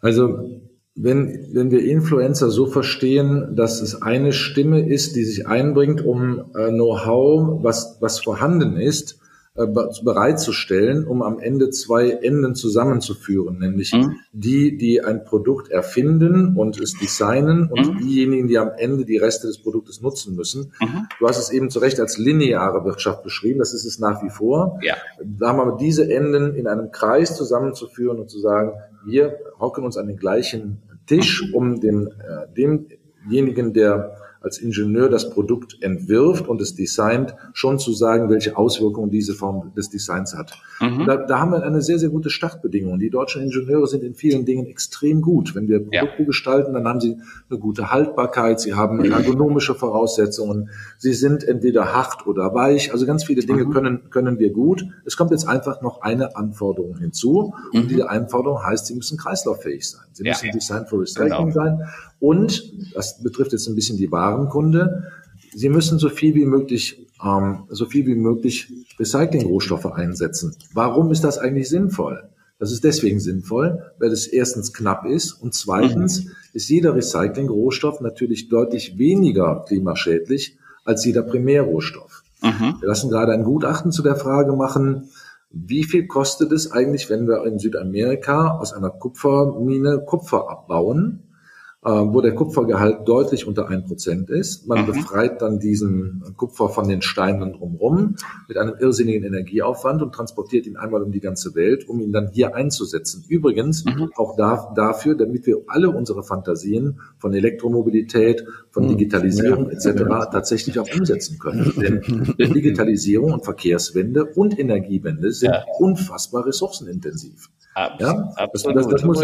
Also wenn, wenn wir Influencer so verstehen, dass es eine Stimme ist, die sich einbringt, um äh, Know-how, was, was vorhanden ist, äh, bereitzustellen, um am Ende zwei Enden zusammenzuführen, nämlich mhm. die, die ein Produkt erfinden und es designen und mhm. diejenigen, die am Ende die Reste des Produktes nutzen müssen. Mhm. Du hast es eben zu Recht als lineare Wirtschaft beschrieben, das ist es nach wie vor. Ja. Da haben wir diese Enden in einem Kreis zusammenzuführen und zu sagen, wir hocken uns an den gleichen Tisch, um den, äh, dem demjenigen, der als Ingenieur das Produkt entwirft und es designt, schon zu sagen, welche Auswirkungen diese Form des Designs hat. Mhm. Da, da, haben wir eine sehr, sehr gute Startbedingung. Die deutschen Ingenieure sind in vielen Dingen extrem gut. Wenn wir Produkte ja. gestalten, dann haben sie eine gute Haltbarkeit, sie haben ergonomische Voraussetzungen, sie sind entweder hart oder weich. Also ganz viele Dinge mhm. können, können wir gut. Es kommt jetzt einfach noch eine Anforderung hinzu. Und mhm. diese Anforderung heißt, sie müssen kreislauffähig sein. Sie ja. müssen Design for Recycling genau. sein. Und, das betrifft jetzt ein bisschen die Warenkunde, Sie müssen so viel wie möglich, ähm, so viel wie möglich Recycling-Rohstoffe einsetzen. Warum ist das eigentlich sinnvoll? Das ist deswegen sinnvoll, weil es erstens knapp ist und zweitens mhm. ist jeder Recycling-Rohstoff natürlich deutlich weniger klimaschädlich als jeder Primärrohstoff. Mhm. Wir lassen gerade ein Gutachten zu der Frage machen, wie viel kostet es eigentlich, wenn wir in Südamerika aus einer Kupfermine Kupfer abbauen? Äh, wo der Kupfergehalt deutlich unter ein Prozent ist. Man mhm. befreit dann diesen Kupfer von den Steinen drumherum mit einem irrsinnigen Energieaufwand und transportiert ihn einmal um die ganze Welt, um ihn dann hier einzusetzen. Übrigens mhm. auch da, dafür, damit wir alle unsere Fantasien von Elektromobilität, von mhm. Digitalisierung ja. etc. tatsächlich auch umsetzen können. Denn Digitalisierung und Verkehrswende und Energiewende sind ja. unfassbar ressourcenintensiv. Abs ja? Absolut. Das, das, muss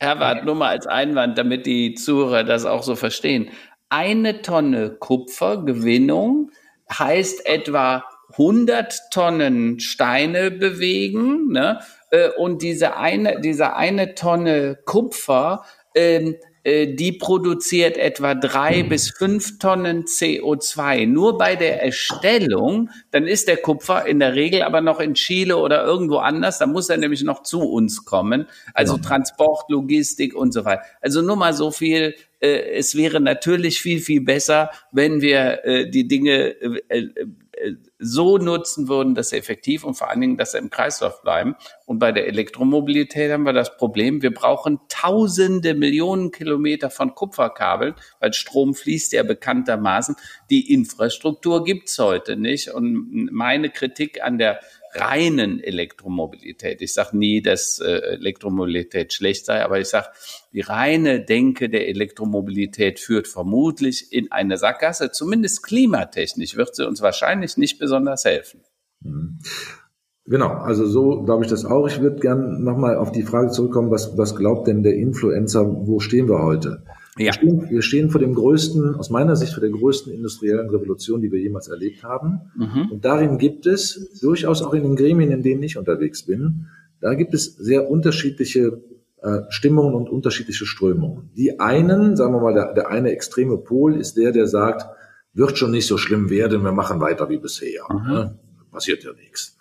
Herbert, nur mal als Einwand, damit die Zuhörer das auch so verstehen. Eine Tonne Kupfergewinnung heißt etwa 100 Tonnen Steine bewegen, ne? Äh, und diese eine, diese eine Tonne Kupfer ähm, äh, die produziert etwa drei mhm. bis fünf Tonnen CO2 nur bei der Erstellung. Dann ist der Kupfer in der Regel aber noch in Chile oder irgendwo anders. Da muss er nämlich noch zu uns kommen. Also ja. Transport, Logistik und so weiter. Also nur mal so viel. Äh, es wäre natürlich viel, viel besser, wenn wir äh, die Dinge so nutzen würden, dass sie effektiv und vor allen Dingen, dass sie im Kreislauf bleiben. Und bei der Elektromobilität haben wir das Problem, wir brauchen tausende Millionen Kilometer von Kupferkabeln, weil Strom fließt ja bekanntermaßen. Die Infrastruktur gibt's heute nicht. Und meine Kritik an der reinen Elektromobilität. Ich sage nie, dass äh, Elektromobilität schlecht sei, aber ich sage, die reine Denke der Elektromobilität führt vermutlich in eine Sackgasse. Zumindest klimatechnisch wird sie uns wahrscheinlich nicht besonders helfen. Mhm. Genau, also so glaube ich das auch. Ich würde gerne nochmal auf die Frage zurückkommen, was, was glaubt denn der Influencer, wo stehen wir heute? Ja. Wir, stehen, wir stehen vor dem größten, aus meiner Sicht vor der größten industriellen Revolution, die wir jemals erlebt haben. Mhm. Und darin gibt es, durchaus auch in den Gremien, in denen ich unterwegs bin, da gibt es sehr unterschiedliche äh, Stimmungen und unterschiedliche Strömungen. Die einen, sagen wir mal, der, der eine extreme Pol ist der, der sagt, wird schon nicht so schlimm werden, wir machen weiter wie bisher. Mhm. Ne? Passiert ja nichts.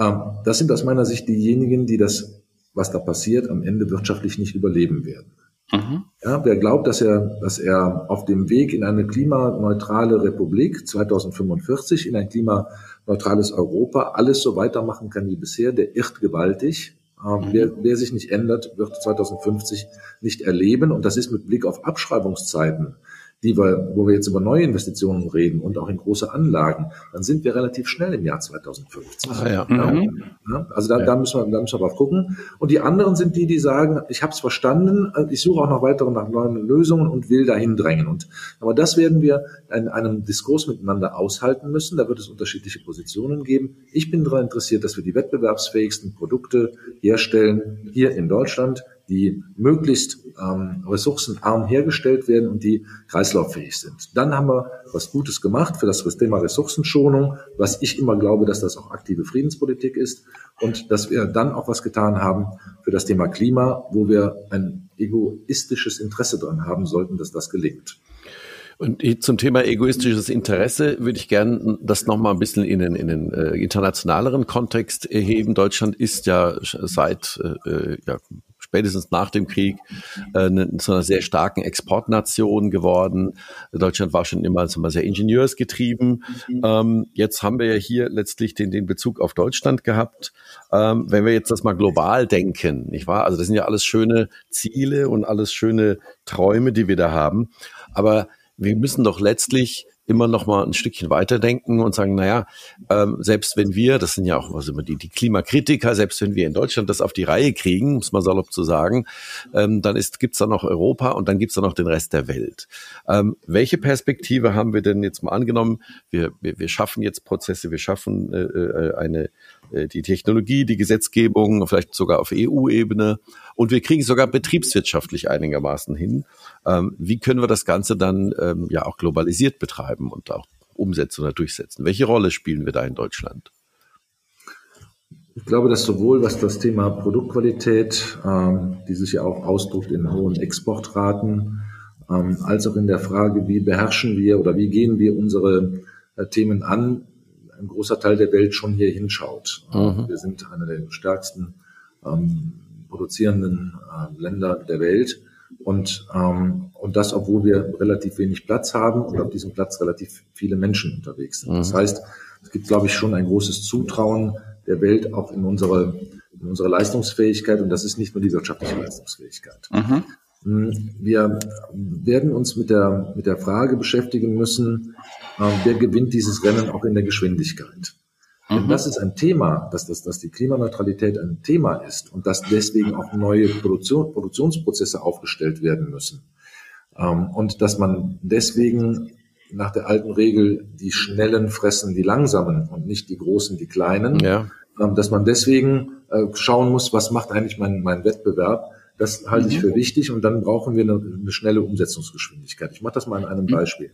Ähm, das sind aus meiner Sicht diejenigen, die das, was da passiert, am Ende wirtschaftlich nicht überleben werden. Mhm. Ja, wer glaubt, dass er, dass er auf dem Weg in eine klimaneutrale Republik 2045, in ein klimaneutrales Europa alles so weitermachen kann wie bisher, der irrt gewaltig. Ähm, mhm. wer, wer sich nicht ändert, wird 2050 nicht erleben. Und das ist mit Blick auf Abschreibungszeiten die wir, wo wir jetzt über neue Investitionen reden und auch in große Anlagen, dann sind wir relativ schnell im Jahr 2050. Ach, ja. Mhm. Ja, also da, ja. da, müssen wir, da müssen wir drauf gucken. Und die anderen sind die, die sagen, ich habe es verstanden, ich suche auch noch weitere nach neuen Lösungen und will dahin drängen. Und aber das werden wir in einem Diskurs miteinander aushalten müssen. Da wird es unterschiedliche Positionen geben. Ich bin daran interessiert, dass wir die wettbewerbsfähigsten Produkte herstellen hier in Deutschland die möglichst ähm, ressourcenarm hergestellt werden und die kreislauffähig sind. Dann haben wir was Gutes gemacht für das Thema Ressourcenschonung, was ich immer glaube, dass das auch aktive Friedenspolitik ist und dass wir dann auch was getan haben für das Thema Klima, wo wir ein egoistisches Interesse dran haben sollten, dass das gelingt. Und zum Thema egoistisches Interesse würde ich gerne das nochmal ein bisschen in den, in den äh, internationaleren Kontext erheben. Deutschland ist ja seit äh, ja, spätestens nach dem Krieg äh, ne, zu einer sehr starken Exportnation geworden. Deutschland war schon immer, immer sehr ingenieursgetrieben. Mhm. Ähm, jetzt haben wir ja hier letztlich den, den Bezug auf Deutschland gehabt. Ähm, wenn wir jetzt das mal global denken, nicht wahr? Also das sind ja alles schöne Ziele und alles schöne Träume, die wir da haben. Aber wir müssen doch letztlich immer noch mal ein Stückchen weiterdenken und sagen, naja, ähm, selbst wenn wir, das sind ja auch was immer die, die Klimakritiker, selbst wenn wir in Deutschland das auf die Reihe kriegen, muss man salopp zu sagen, ähm, dann ist, gibt's da noch Europa und dann gibt's da noch den Rest der Welt. Ähm, welche Perspektive haben wir denn jetzt mal angenommen? Wir, wir, wir schaffen jetzt Prozesse, wir schaffen äh, äh eine die Technologie, die Gesetzgebung, vielleicht sogar auf EU-Ebene. Und wir kriegen sogar betriebswirtschaftlich einigermaßen hin. Ähm, wie können wir das Ganze dann ähm, ja auch globalisiert betreiben und auch umsetzen oder durchsetzen? Welche Rolle spielen wir da in Deutschland? Ich glaube, dass sowohl was das Thema Produktqualität, ähm, die sich ja auch ausdrückt in hohen Exportraten, ähm, als auch in der Frage, wie beherrschen wir oder wie gehen wir unsere äh, Themen an, ein großer Teil der Welt schon hier hinschaut. Mhm. Wir sind einer der stärksten ähm, produzierenden äh, Länder der Welt. Und, ähm, und das, obwohl wir relativ wenig Platz haben und auf diesem Platz relativ viele Menschen unterwegs sind. Mhm. Das heißt, es gibt, glaube ich, schon ein großes Zutrauen der Welt auch in unsere, in unsere Leistungsfähigkeit. Und das ist nicht nur die wirtschaftliche Leistungsfähigkeit. Mhm. Hm, wir werden uns mit der, mit der Frage beschäftigen müssen, äh, wer gewinnt dieses Rennen auch in der Geschwindigkeit. Mhm. Denn das ist ein Thema, dass, dass, dass die Klimaneutralität ein Thema ist und dass deswegen auch neue Produktion, Produktionsprozesse aufgestellt werden müssen. Ähm, und dass man deswegen nach der alten Regel die Schnellen fressen die Langsamen und nicht die Großen die Kleinen. Ja. Ähm, dass man deswegen äh, schauen muss, was macht eigentlich mein, mein Wettbewerb das halte mhm. ich für wichtig und dann brauchen wir eine, eine schnelle Umsetzungsgeschwindigkeit. Ich mache das mal an einem mhm. Beispiel.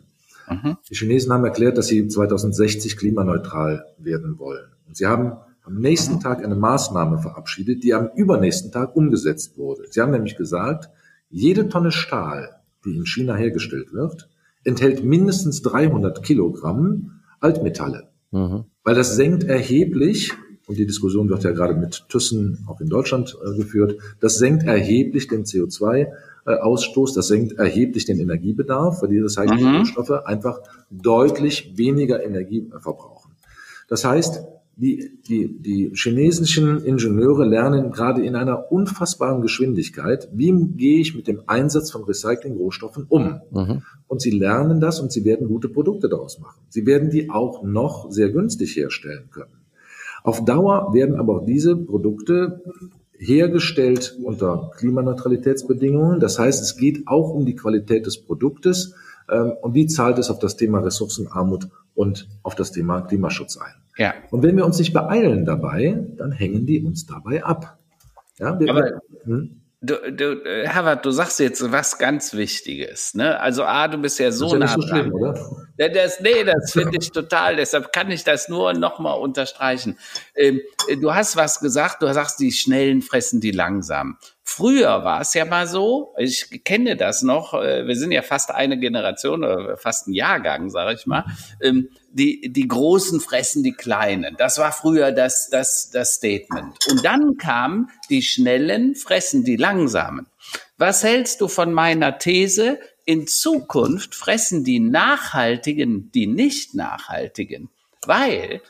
Mhm. Die Chinesen haben erklärt, dass sie 2060 klimaneutral werden wollen. Und sie haben am nächsten mhm. Tag eine Maßnahme verabschiedet, die am übernächsten Tag umgesetzt wurde. Sie haben nämlich gesagt, jede Tonne Stahl, die in China hergestellt wird, enthält mindestens 300 Kilogramm Altmetalle. Mhm. Weil das senkt erheblich und die Diskussion wird ja gerade mit Thyssen auch in Deutschland äh, geführt, das senkt erheblich den CO2-Ausstoß, das senkt erheblich den Energiebedarf, weil diese Recyclingstoffe mhm. einfach deutlich weniger Energie verbrauchen. Das heißt, die, die, die chinesischen Ingenieure lernen gerade in einer unfassbaren Geschwindigkeit, wie gehe ich mit dem Einsatz von Recycling-Rohstoffen um. Mhm. Und sie lernen das und sie werden gute Produkte daraus machen. Sie werden die auch noch sehr günstig herstellen können. Auf Dauer werden aber auch diese Produkte hergestellt unter Klimaneutralitätsbedingungen. Das heißt, es geht auch um die Qualität des Produktes ähm, und wie zahlt es auf das Thema Ressourcenarmut und auf das Thema Klimaschutz ein. Ja. Und wenn wir uns nicht beeilen dabei, dann hängen die uns dabei ab. Ja, wir, aber, hm? Du, du, äh, Herbert, du sagst jetzt was ganz Wichtiges. Ne? Also A, du bist ja so das ist ja nah so dran. Schlimm, oder? Das, nee, das finde ich total. Deshalb kann ich das nur nochmal unterstreichen. Ähm, du hast was gesagt, du sagst, die Schnellen fressen die langsam. Früher war es ja mal so, ich kenne das noch, äh, wir sind ja fast eine Generation oder fast ein Jahrgang, sage ich mal. Ähm, die, die Großen fressen die Kleinen. Das war früher das, das, das Statement. Und dann kam, die Schnellen fressen die Langsamen. Was hältst du von meiner These? In Zukunft fressen die Nachhaltigen die nicht Nachhaltigen. Weil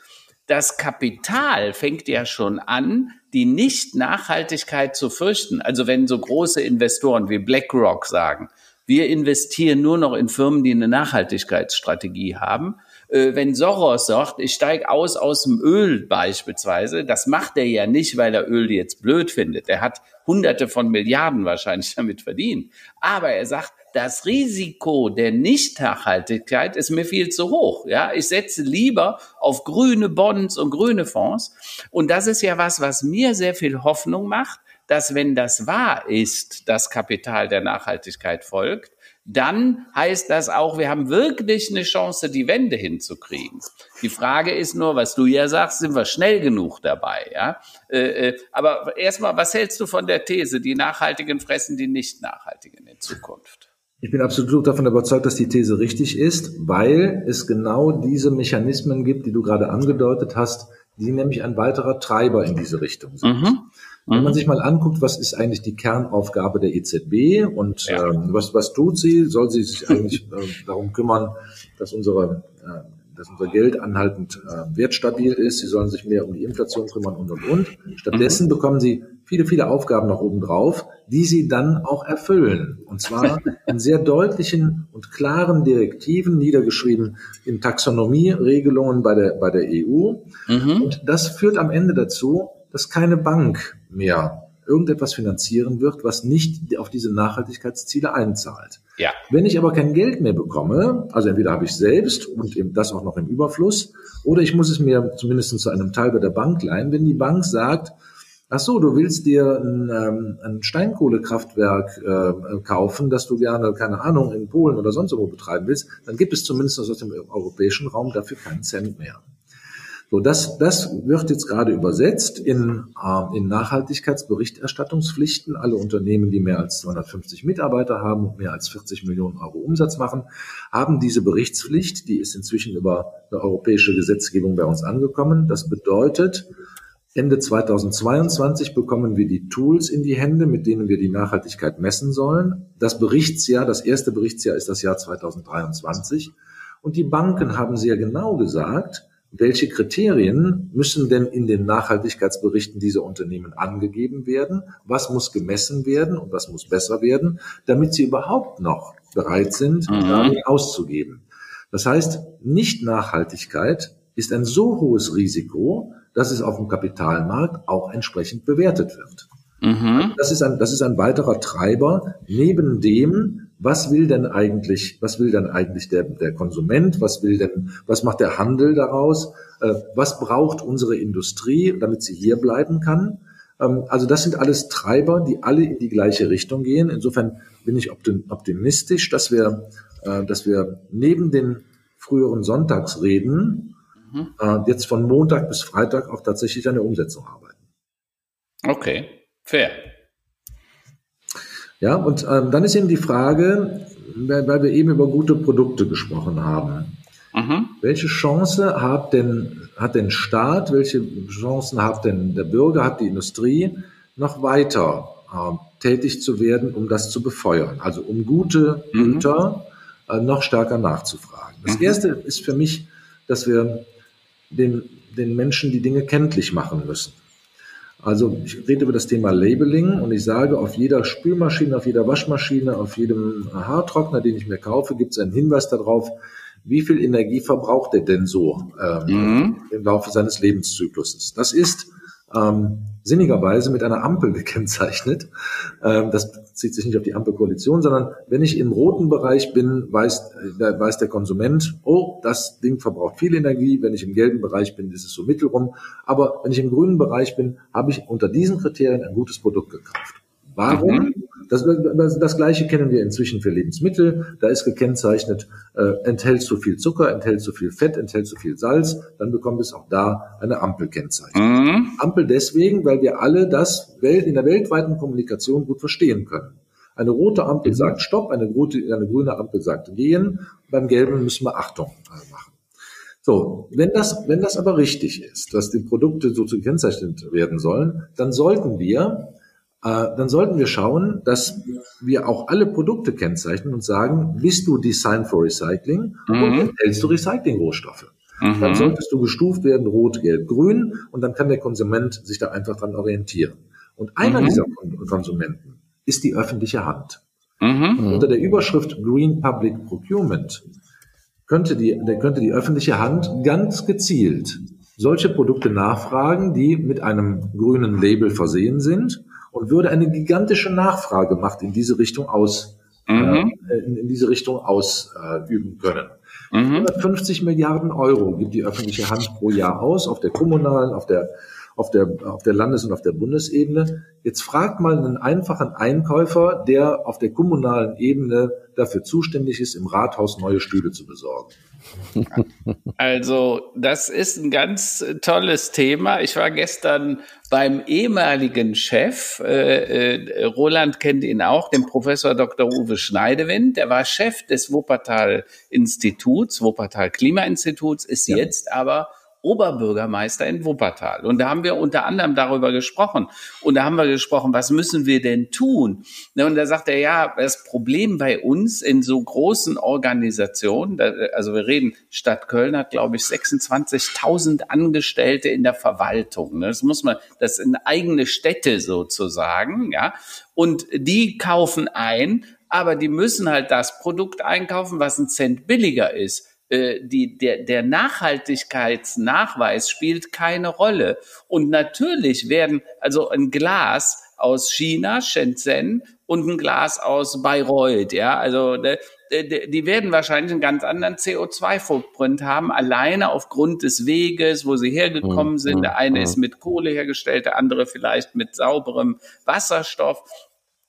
das Kapital fängt ja schon an, die Nicht-Nachhaltigkeit zu fürchten. Also wenn so große Investoren wie BlackRock sagen, wir investieren nur noch in Firmen, die eine Nachhaltigkeitsstrategie haben, wenn Soros sagt, ich steige aus aus dem Öl beispielsweise, das macht er ja nicht, weil er Öl jetzt blöd findet. Er hat Hunderte von Milliarden wahrscheinlich damit verdient. Aber er sagt, das Risiko der Nichtnachhaltigkeit ist mir viel zu hoch. Ja, ich setze lieber auf grüne Bonds und grüne Fonds. Und das ist ja was, was mir sehr viel Hoffnung macht, dass wenn das wahr ist, das Kapital der Nachhaltigkeit folgt, dann heißt das auch, wir haben wirklich eine Chance, die Wende hinzukriegen. Die Frage ist nur, was du ja sagst, sind wir schnell genug dabei, ja? Äh, äh, aber erstmal, was hältst du von der These, die Nachhaltigen fressen die nicht Nachhaltigen in Zukunft? Ich bin absolut davon überzeugt, dass die These richtig ist, weil es genau diese Mechanismen gibt, die du gerade angedeutet hast, die nämlich ein weiterer Treiber in diese Richtung sind. Mhm. Wenn man mhm. sich mal anguckt, was ist eigentlich die Kernaufgabe der EZB und ja. ähm, was, was tut sie, soll sie sich eigentlich äh, darum kümmern, dass unsere, äh, dass unser Geld anhaltend äh, wertstabil ist, sie sollen sich mehr um die Inflation kümmern und und und. Stattdessen mhm. bekommen sie viele, viele Aufgaben noch oben drauf, die sie dann auch erfüllen. Und zwar in sehr deutlichen und klaren Direktiven, niedergeschrieben in Taxonomieregelungen bei der, bei der EU. Mhm. Und das führt am Ende dazu, dass keine Bank mehr irgendetwas finanzieren wird, was nicht auf diese Nachhaltigkeitsziele einzahlt. Ja. Wenn ich aber kein Geld mehr bekomme, also entweder habe ich selbst und eben das auch noch im Überfluss, oder ich muss es mir zumindest zu einem Teil bei der Bank leihen, wenn die Bank sagt, ach so, du willst dir ein, ähm, ein Steinkohlekraftwerk äh, kaufen, das du gerne, keine Ahnung, in Polen oder sonst wo betreiben willst, dann gibt es zumindest aus dem europäischen Raum dafür keinen Cent mehr. So, das, das wird jetzt gerade übersetzt in, äh, in Nachhaltigkeitsberichterstattungspflichten. Alle Unternehmen, die mehr als 250 Mitarbeiter haben und mehr als 40 Millionen Euro Umsatz machen, haben diese Berichtspflicht. Die ist inzwischen über eine europäische Gesetzgebung bei uns angekommen. Das bedeutet, Ende 2022 bekommen wir die Tools in die Hände, mit denen wir die Nachhaltigkeit messen sollen. Das Berichtsjahr, das erste Berichtsjahr ist das Jahr 2023. Und die Banken haben sehr genau gesagt, welche Kriterien müssen denn in den Nachhaltigkeitsberichten dieser Unternehmen angegeben werden? Was muss gemessen werden und was muss besser werden, damit sie überhaupt noch bereit sind, mhm. damit auszugeben? Das heißt, Nicht-Nachhaltigkeit ist ein so hohes Risiko, dass es auf dem Kapitalmarkt auch entsprechend bewertet wird. Mhm. Das, ist ein, das ist ein weiterer Treiber neben dem, was will denn eigentlich, was will denn eigentlich der, der Konsument, was will denn, was macht der Handel daraus, äh, was braucht unsere Industrie, damit sie hier bleiben kann. Ähm, also das sind alles Treiber, die alle in die gleiche Richtung gehen. Insofern bin ich optimistisch, dass wir, äh, dass wir neben den früheren Sonntagsreden mhm. äh, jetzt von Montag bis Freitag auch tatsächlich an der Umsetzung arbeiten. Okay, fair. Ja, und ähm, dann ist eben die Frage, weil wir eben über gute Produkte gesprochen haben. Mhm. Welche Chance hat denn, hat denn Staat, welche Chancen hat denn der Bürger, hat die Industrie, noch weiter äh, tätig zu werden, um das zu befeuern? Also um gute mhm. Güter äh, noch stärker nachzufragen. Das mhm. Erste ist für mich, dass wir den, den Menschen die Dinge kenntlich machen müssen. Also ich rede über das Thema Labeling und ich sage, auf jeder Spülmaschine, auf jeder Waschmaschine, auf jedem Haartrockner, den ich mir kaufe, gibt es einen Hinweis darauf, wie viel Energie verbraucht er denn so ähm, mhm. im Laufe seines Lebenszykluses. Das ist ähm, sinnigerweise mit einer Ampel gekennzeichnet. Ähm, das zieht sich nicht auf die Ampelkoalition, sondern wenn ich im roten Bereich bin, weiß, äh, weiß der Konsument, oh, das Ding verbraucht viel Energie. Wenn ich im gelben Bereich bin, ist es so mittelrum. Aber wenn ich im grünen Bereich bin, habe ich unter diesen Kriterien ein gutes Produkt gekauft. Warum? Mhm. Das, das, das Gleiche kennen wir inzwischen für Lebensmittel. Da ist gekennzeichnet, äh, enthält zu viel Zucker, enthält zu viel Fett, enthält zu viel Salz. Dann bekommt es auch da eine Ampelkennzeichnung. Mhm. Ampel deswegen, weil wir alle das in der weltweiten Kommunikation gut verstehen können. Eine rote Ampel mhm. sagt Stopp, eine, rote, eine grüne Ampel sagt Gehen. Beim Gelben müssen wir Achtung äh, machen. So, wenn das, wenn das aber richtig ist, dass die Produkte so zu gekennzeichnet werden sollen, dann sollten wir dann sollten wir schauen, dass wir auch alle Produkte kennzeichnen und sagen, bist du Design for Recycling mhm. und enthältst du Recycling-Rohstoffe. Mhm. Dann solltest du gestuft werden, rot, gelb, grün, und dann kann der Konsument sich da einfach dran orientieren. Und einer mhm. dieser Konsumenten ist die öffentliche Hand. Mhm. Unter der Überschrift Green Public Procurement könnte die, der könnte die öffentliche Hand ganz gezielt solche Produkte nachfragen, die mit einem grünen Label versehen sind und würde eine gigantische Nachfrage macht in diese Richtung aus, mhm. äh, in, in, diese Richtung ausüben äh, können. Mhm. 150 Milliarden Euro gibt die öffentliche Hand pro Jahr aus, auf der kommunalen, auf der auf der, auf der Landes- und auf der Bundesebene. Jetzt fragt mal einen einfachen Einkäufer, der auf der kommunalen Ebene dafür zuständig ist, im Rathaus neue Stühle zu besorgen. Also, das ist ein ganz tolles Thema. Ich war gestern beim ehemaligen Chef, äh, äh, Roland kennt ihn auch, dem Professor Dr. Uwe Schneidewind. Der war Chef des Wuppertal Instituts, Wuppertal Klimainstituts, ist ja. jetzt aber Oberbürgermeister in Wuppertal. Und da haben wir unter anderem darüber gesprochen. Und da haben wir gesprochen, was müssen wir denn tun? Und da sagt er, ja, das Problem bei uns in so großen Organisationen, also wir reden, Stadt Köln hat, glaube ich, 26.000 Angestellte in der Verwaltung. Das muss man, das sind eigene Städte sozusagen, ja. Und die kaufen ein, aber die müssen halt das Produkt einkaufen, was ein Cent billiger ist. Äh, die, der, der Nachhaltigkeitsnachweis spielt keine Rolle. Und natürlich werden also ein Glas aus China, Shenzhen, und ein Glas aus Bayreuth, ja, also de, de, die werden wahrscheinlich einen ganz anderen CO2-Footprint haben, alleine aufgrund des Weges, wo sie hergekommen mhm, sind. Der eine mhm. ist mit Kohle hergestellt, der andere vielleicht mit sauberem Wasserstoff.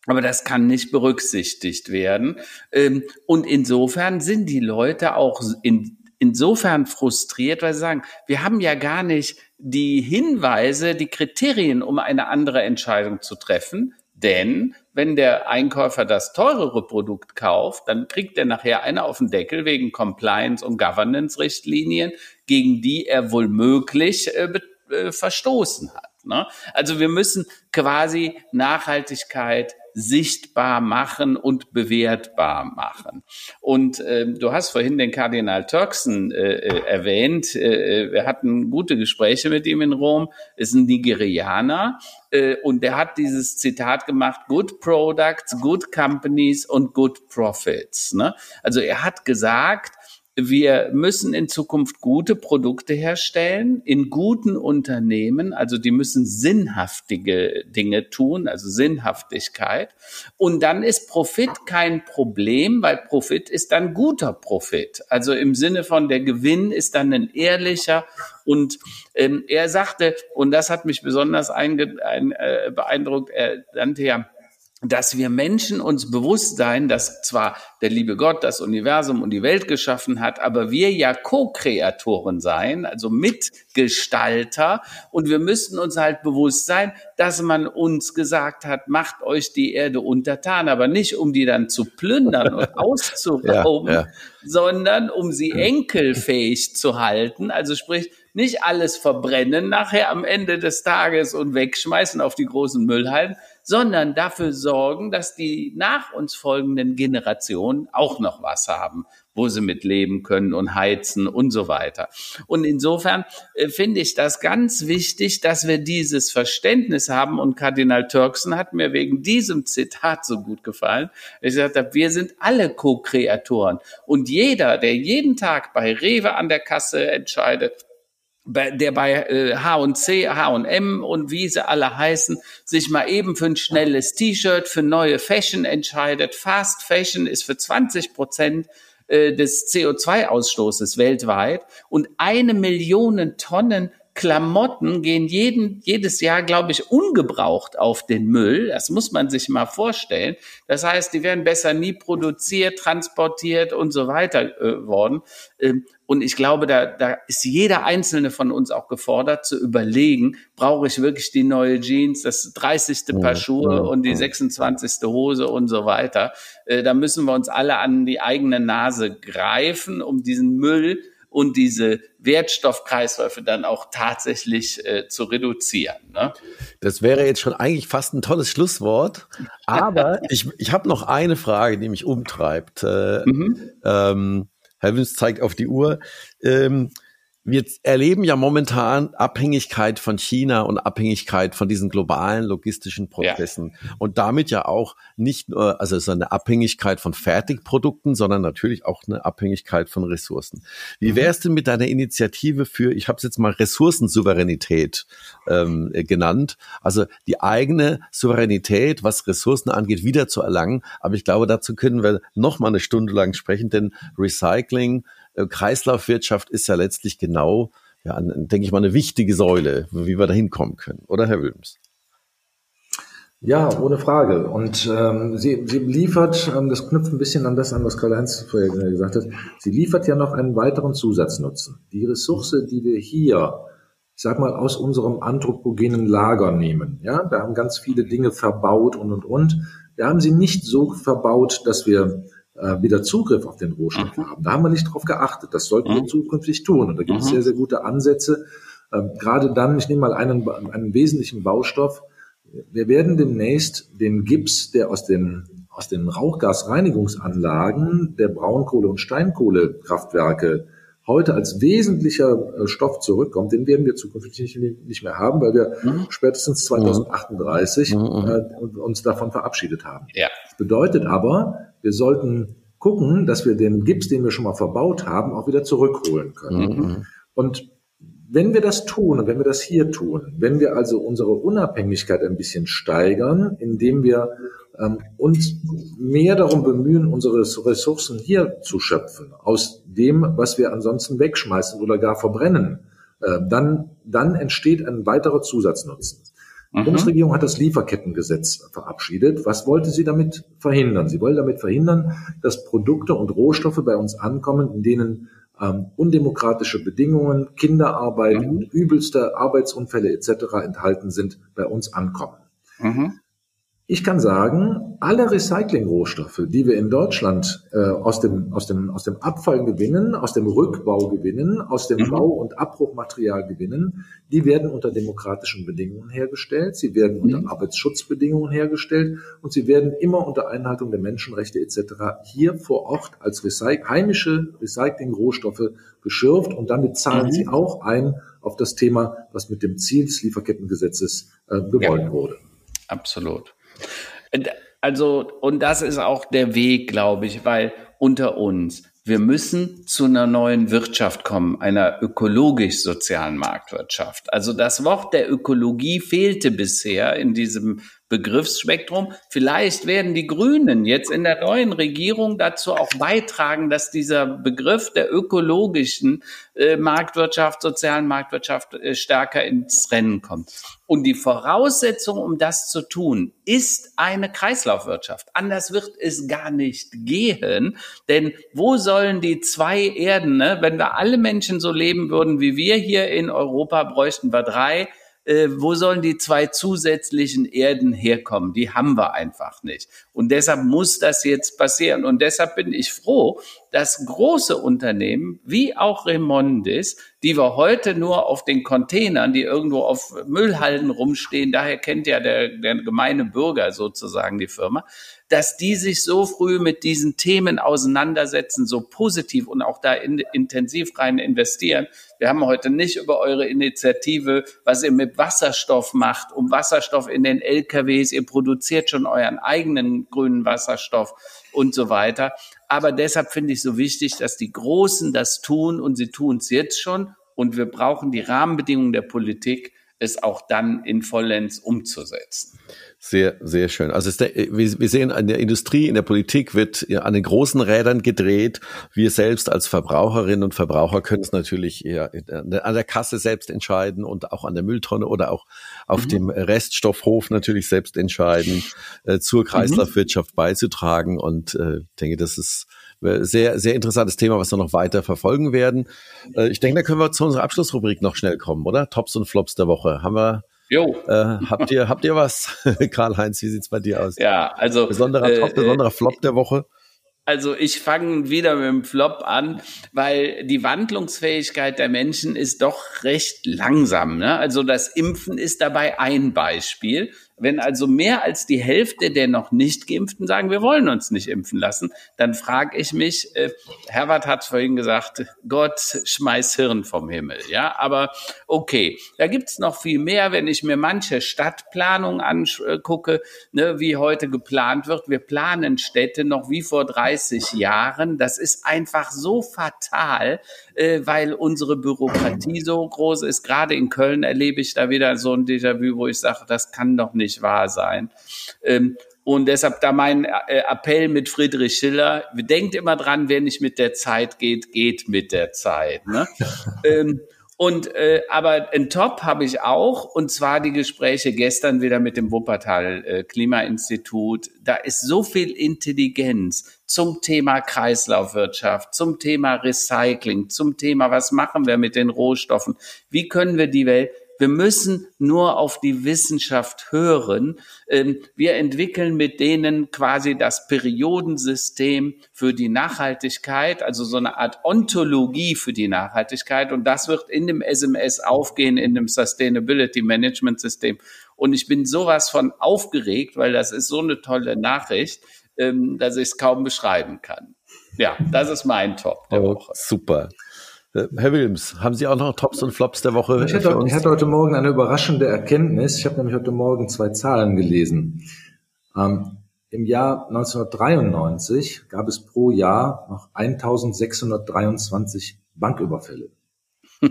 Aber das kann nicht berücksichtigt werden. Ähm, und insofern sind die Leute auch in, insofern frustriert, weil sie sagen, wir haben ja gar nicht die Hinweise, die Kriterien, um eine andere Entscheidung zu treffen. Denn wenn der Einkäufer das teurere Produkt kauft, dann kriegt er nachher eine auf den Deckel wegen Compliance- und Governance-Richtlinien, gegen die er wohl möglich äh, äh, verstoßen hat. Ne? Also wir müssen quasi Nachhaltigkeit sichtbar machen und bewertbar machen. Und äh, du hast vorhin den Kardinal Turkson äh, äh, erwähnt. Äh, wir hatten gute Gespräche mit ihm in Rom. Ist ein Nigerianer äh, und der hat dieses Zitat gemacht: Good products, good companies und good profits. Ne? Also er hat gesagt, wir müssen in Zukunft gute Produkte herstellen in guten Unternehmen. Also die müssen sinnhaftige Dinge tun, also Sinnhaftigkeit. Und dann ist Profit kein Problem, weil Profit ist dann guter Profit. Also im Sinne von der Gewinn ist dann ein ehrlicher. Und ähm, er sagte, und das hat mich besonders ein, äh, beeindruckt, er nannte ja dass wir Menschen uns bewusst sein, dass zwar der liebe Gott das Universum und die Welt geschaffen hat, aber wir ja Co-Kreatoren sein, also Mitgestalter. Und wir müssten uns halt bewusst sein, dass man uns gesagt hat, macht euch die Erde untertan, aber nicht um die dann zu plündern und auszurauben, ja, ja. sondern um sie enkelfähig zu halten. Also sprich, nicht alles verbrennen nachher am Ende des Tages und wegschmeißen auf die großen Müllhalden, sondern dafür sorgen, dass die nach uns folgenden Generationen auch noch was haben, wo sie mit leben können und heizen und so weiter. Und insofern äh, finde ich das ganz wichtig, dass wir dieses Verständnis haben. Und Kardinal Turkson hat mir wegen diesem Zitat so gut gefallen. Ich gesagt habe, wir sind alle Co-Kreatoren. Und jeder, der jeden Tag bei Rewe an der Kasse entscheidet, der bei H&C, H&M und wie sie alle heißen, sich mal eben für ein schnelles T-Shirt, für neue Fashion entscheidet. Fast Fashion ist für 20 Prozent äh, des CO2-Ausstoßes weltweit und eine Million Tonnen Klamotten gehen jeden, jedes Jahr, glaube ich, ungebraucht auf den Müll. Das muss man sich mal vorstellen. Das heißt, die werden besser nie produziert, transportiert und so weiter äh, worden. Ähm, und ich glaube, da, da ist jeder einzelne von uns auch gefordert zu überlegen, brauche ich wirklich die neue Jeans, das 30. Paar Schuhe und die 26. Hose und so weiter. Äh, da müssen wir uns alle an die eigene Nase greifen, um diesen Müll und diese Wertstoffkreisläufe dann auch tatsächlich äh, zu reduzieren. Ne? Das wäre jetzt schon eigentlich fast ein tolles Schlusswort, aber ich, ich habe noch eine Frage, die mich umtreibt. Äh, mhm. ähm, Herr Wünz zeigt auf die Uhr. Ähm, wir erleben ja momentan Abhängigkeit von China und Abhängigkeit von diesen globalen logistischen Prozessen ja. und damit ja auch nicht nur, also es ist eine Abhängigkeit von Fertigprodukten, sondern natürlich auch eine Abhängigkeit von Ressourcen. Wie mhm. wäre es denn mit deiner Initiative für, ich habe es jetzt mal Ressourcensouveränität ähm, genannt, also die eigene Souveränität, was Ressourcen angeht, wieder zu erlangen. Aber ich glaube, dazu können wir noch mal eine Stunde lang sprechen, denn Recycling äh, Kreislaufwirtschaft ist ja letztlich genau, ja, denke ich mal, eine wichtige Säule, wie wir da hinkommen können, oder Herr Wilms? Ja, ohne Frage. Und ähm, sie, sie liefert, ähm, das knüpft ein bisschen an das an, was Karl-Heinz vorher gesagt hat, sie liefert ja noch einen weiteren Zusatznutzen. Die Ressource, die wir hier, ich sag mal, aus unserem anthropogenen Lager nehmen, ja, da haben ganz viele Dinge verbaut und und und. Wir haben sie nicht so verbaut, dass wir äh, wieder Zugriff auf den Rohstoff mhm. haben. Da haben wir nicht drauf geachtet. Das sollten mhm. wir zukünftig tun. Und da gibt es mhm. sehr, sehr gute Ansätze. Ähm, gerade dann, ich nehme mal einen, einen wesentlichen Baustoff. Wir werden demnächst den Gips, der aus den, aus den Rauchgasreinigungsanlagen der Braunkohle- und Steinkohlekraftwerke heute als wesentlicher äh, Stoff zurückkommt, den werden wir zukünftig nicht, nicht mehr haben, weil wir mhm. spätestens 2038 mhm. mhm. äh, uns davon verabschiedet haben. Ja. Das bedeutet aber, wir sollten gucken, dass wir den Gips, den wir schon mal verbaut haben, auch wieder zurückholen können. Mhm. Und wenn wir das tun und wenn wir das hier tun, wenn wir also unsere Unabhängigkeit ein bisschen steigern, indem wir ähm, uns mehr darum bemühen, unsere Ressourcen hier zu schöpfen, aus dem, was wir ansonsten wegschmeißen oder gar verbrennen, äh, dann, dann entsteht ein weiterer Zusatznutzen. Die mhm. Bundesregierung hat das Lieferkettengesetz verabschiedet. Was wollte sie damit verhindern? Sie wollte damit verhindern, dass Produkte und Rohstoffe bei uns ankommen, in denen ähm, undemokratische Bedingungen, Kinderarbeit mhm. übelste Arbeitsunfälle etc. enthalten sind, bei uns ankommen. Mhm. Ich kann sagen, alle Recyclingrohstoffe, die wir in Deutschland äh, aus, dem, aus, dem, aus dem Abfall gewinnen, aus dem Rückbau gewinnen, aus dem mhm. Bau- und Abbruchmaterial gewinnen, die werden unter demokratischen Bedingungen hergestellt, sie werden unter mhm. Arbeitsschutzbedingungen hergestellt und sie werden immer unter Einhaltung der Menschenrechte etc. hier vor Ort als Recy heimische Recyclingrohstoffe geschürft und damit zahlen mhm. sie auch ein auf das Thema, was mit dem Ziel des Lieferkettengesetzes äh, gewollt ja. wurde. Absolut. Also, und das ist auch der Weg, glaube ich, weil unter uns, wir müssen zu einer neuen Wirtschaft kommen, einer ökologisch-sozialen Marktwirtschaft. Also das Wort der Ökologie fehlte bisher in diesem Begriffsspektrum. Vielleicht werden die Grünen jetzt in der neuen Regierung dazu auch beitragen, dass dieser Begriff der ökologischen äh, Marktwirtschaft, sozialen Marktwirtschaft äh, stärker ins Rennen kommt. Und die Voraussetzung, um das zu tun, ist eine Kreislaufwirtschaft. Anders wird es gar nicht gehen. Denn wo sollen die zwei Erden, ne? wenn wir alle Menschen so leben würden wie wir hier in Europa, bräuchten wir drei äh, wo sollen die zwei zusätzlichen Erden herkommen? Die haben wir einfach nicht. Und deshalb muss das jetzt passieren. Und deshalb bin ich froh, dass große Unternehmen wie auch Remondis, die wir heute nur auf den Containern, die irgendwo auf Müllhalden rumstehen, daher kennt ja der, der gemeine Bürger sozusagen die Firma, dass die sich so früh mit diesen Themen auseinandersetzen, so positiv und auch da in, intensiv rein investieren. Wir haben heute nicht über eure Initiative, was ihr mit Wasserstoff macht, um Wasserstoff in den LKWs. Ihr produziert schon euren eigenen grünen Wasserstoff und so weiter. Aber deshalb finde ich so wichtig, dass die Großen das tun und sie tun es jetzt schon. Und wir brauchen die Rahmenbedingungen der Politik, es auch dann in vollends umzusetzen. Sehr, sehr schön. Also der, wir, sehen an der Industrie, in der Politik wird an den großen Rädern gedreht. Wir selbst als Verbraucherinnen und Verbraucher können es natürlich ja, an der Kasse selbst entscheiden und auch an der Mülltonne oder auch auf mhm. dem Reststoffhof natürlich selbst entscheiden, äh, zur mhm. Kreislaufwirtschaft mhm. beizutragen. Und äh, ich denke, das ist äh, sehr, sehr interessantes Thema, was wir noch weiter verfolgen werden. Äh, ich denke, da können wir zu unserer Abschlussrubrik noch schnell kommen, oder? Tops und Flops der Woche. Haben wir Jo. Äh, habt ihr habt ihr was, Karl-Heinz? Wie sieht's bei dir aus? Ja, also besonderer äh, Top, besonderer Flop der Woche. Also ich fange wieder mit dem Flop an, weil die Wandlungsfähigkeit der Menschen ist doch recht langsam. Ne? Also das Impfen ist dabei ein Beispiel. Wenn also mehr als die Hälfte der noch nicht geimpften sagen, wir wollen uns nicht impfen lassen, dann frage ich mich, äh, Herbert hat vorhin gesagt, Gott schmeiß Hirn vom Himmel. Ja, aber okay, da gibt's noch viel mehr, wenn ich mir manche Stadtplanung angucke, ne, wie heute geplant wird. Wir planen Städte noch wie vor 30 Jahren. Das ist einfach so fatal, äh, weil unsere Bürokratie so groß ist. Gerade in Köln erlebe ich da wieder so ein Déjà-vu, wo ich sage, das kann doch nicht wahr sein. Ähm, und deshalb da mein äh, Appell mit Friedrich Schiller, denkt immer dran, wer nicht mit der Zeit geht, geht mit der Zeit. Ne? ähm, und äh, aber ein Top habe ich auch, und zwar die Gespräche gestern wieder mit dem Wuppertal äh, Klimainstitut. Da ist so viel Intelligenz zum Thema Kreislaufwirtschaft, zum Thema Recycling, zum Thema, was machen wir mit den Rohstoffen, wie können wir die Welt Wir müssen nur auf die Wissenschaft hören. Ähm, wir entwickeln mit denen quasi das Periodensystem für die Nachhaltigkeit, also so eine Art Ontologie für die Nachhaltigkeit. Und das wird in dem SMS aufgehen, in dem Sustainability Management System. Und ich bin sowas von aufgeregt, weil das ist so eine tolle Nachricht, ähm, dass ich es kaum beschreiben kann. Ja, das ist mein Top der oh, Woche. Super. Äh, Herr Williams, haben Sie auch noch Tops und Flops der Woche? Ich hatte, ich hatte heute Morgen eine überraschende Erkenntnis. Ich habe nämlich heute Morgen zwei Zahlen gelesen. Ähm, Im Jahr 1993 gab es pro Jahr noch 1623 Banküberfälle.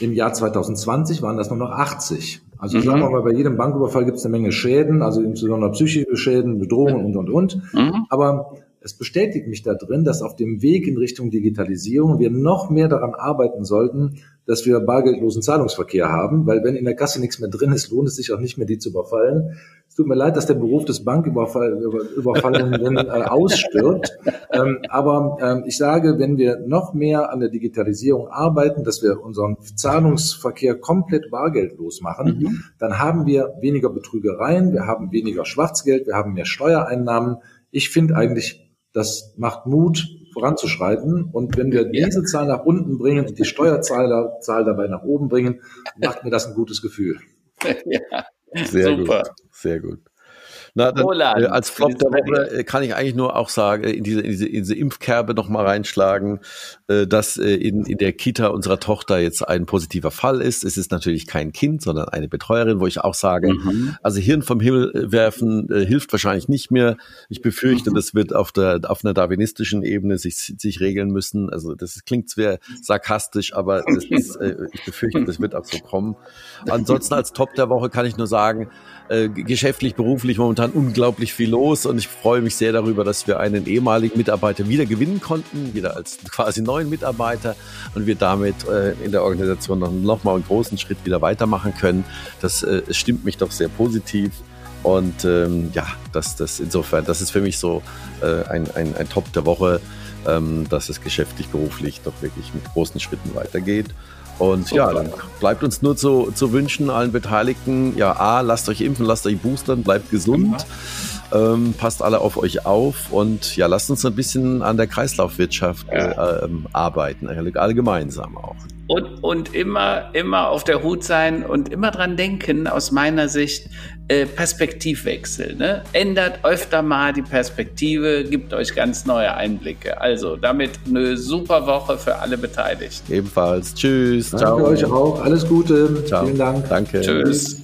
Im Jahr 2020 waren das nur noch 80. Also mhm. sagen wir mal, bei jedem Banküberfall gibt es eine Menge Schäden, also insbesondere psychische Schäden, Bedrohungen und, und, und. Mhm. Aber es bestätigt mich da drin, dass auf dem Weg in Richtung Digitalisierung wir noch mehr daran arbeiten sollten, dass wir bargeldlosen Zahlungsverkehr haben, weil wenn in der Kasse nichts mehr drin ist, lohnt es sich auch nicht mehr, die zu überfallen. Es tut mir leid, dass der Beruf des Banküberfallenden äh, ausstirbt. Ähm, aber ähm, ich sage, wenn wir noch mehr an der Digitalisierung arbeiten, dass wir unseren Zahlungsverkehr komplett bargeldlos machen, mhm. dann haben wir weniger Betrügereien, wir haben weniger Schwarzgeld, wir haben mehr Steuereinnahmen. Ich finde eigentlich das macht Mut, voranzuschreiten. Und wenn wir diese Zahl nach unten bringen und die Steuerzahl Zahl dabei nach oben bringen, macht mir das ein gutes Gefühl. Ja, sehr Super. gut, sehr gut. Na, dann, äh, als Flop der Woche kann ich eigentlich nur auch sagen, äh, in diese, in diese, in diese Impfkerbe noch mal reinschlagen, äh, dass in, in der Kita unserer Tochter jetzt ein positiver Fall ist. Es ist natürlich kein Kind, sondern eine Betreuerin, wo ich auch sage, mhm. also Hirn vom Himmel werfen äh, hilft wahrscheinlich nicht mehr. Ich befürchte, mhm. das wird auf der auf einer darwinistischen Ebene sich sich regeln müssen. Also das klingt zwar sarkastisch, aber ist, äh, ich befürchte, das wird auch so kommen. Ansonsten als Top der Woche kann ich nur sagen, äh, geschäftlich, beruflich momentan unglaublich viel los und ich freue mich sehr darüber, dass wir einen ehemaligen Mitarbeiter wieder gewinnen konnten, wieder als quasi neuen Mitarbeiter und wir damit äh, in der Organisation noch, noch mal einen großen Schritt wieder weitermachen können. Das äh, stimmt mich doch sehr positiv. Und ähm, ja, das, das insofern, das ist für mich so äh, ein, ein, ein Top der Woche, ähm, dass es geschäftlich, beruflich doch wirklich mit großen Schritten weitergeht. Und ja, dann bleibt uns nur zu, zu wünschen, allen Beteiligten, ja, A, lasst euch impfen, lasst euch boostern, bleibt gesund, ähm, passt alle auf euch auf und ja, lasst uns ein bisschen an der Kreislaufwirtschaft ja. äh, ähm, arbeiten, alle gemeinsam auch. Und, und immer, immer auf der Hut sein und immer dran denken, aus meiner Sicht, äh, Perspektivwechsel. Ne? Ändert öfter mal die Perspektive, gibt euch ganz neue Einblicke. Also damit eine super Woche für alle Beteiligten. Ebenfalls. Tschüss. Danke Ciao. euch auch. Alles Gute. Ciao. Vielen Dank. Danke. Tschüss.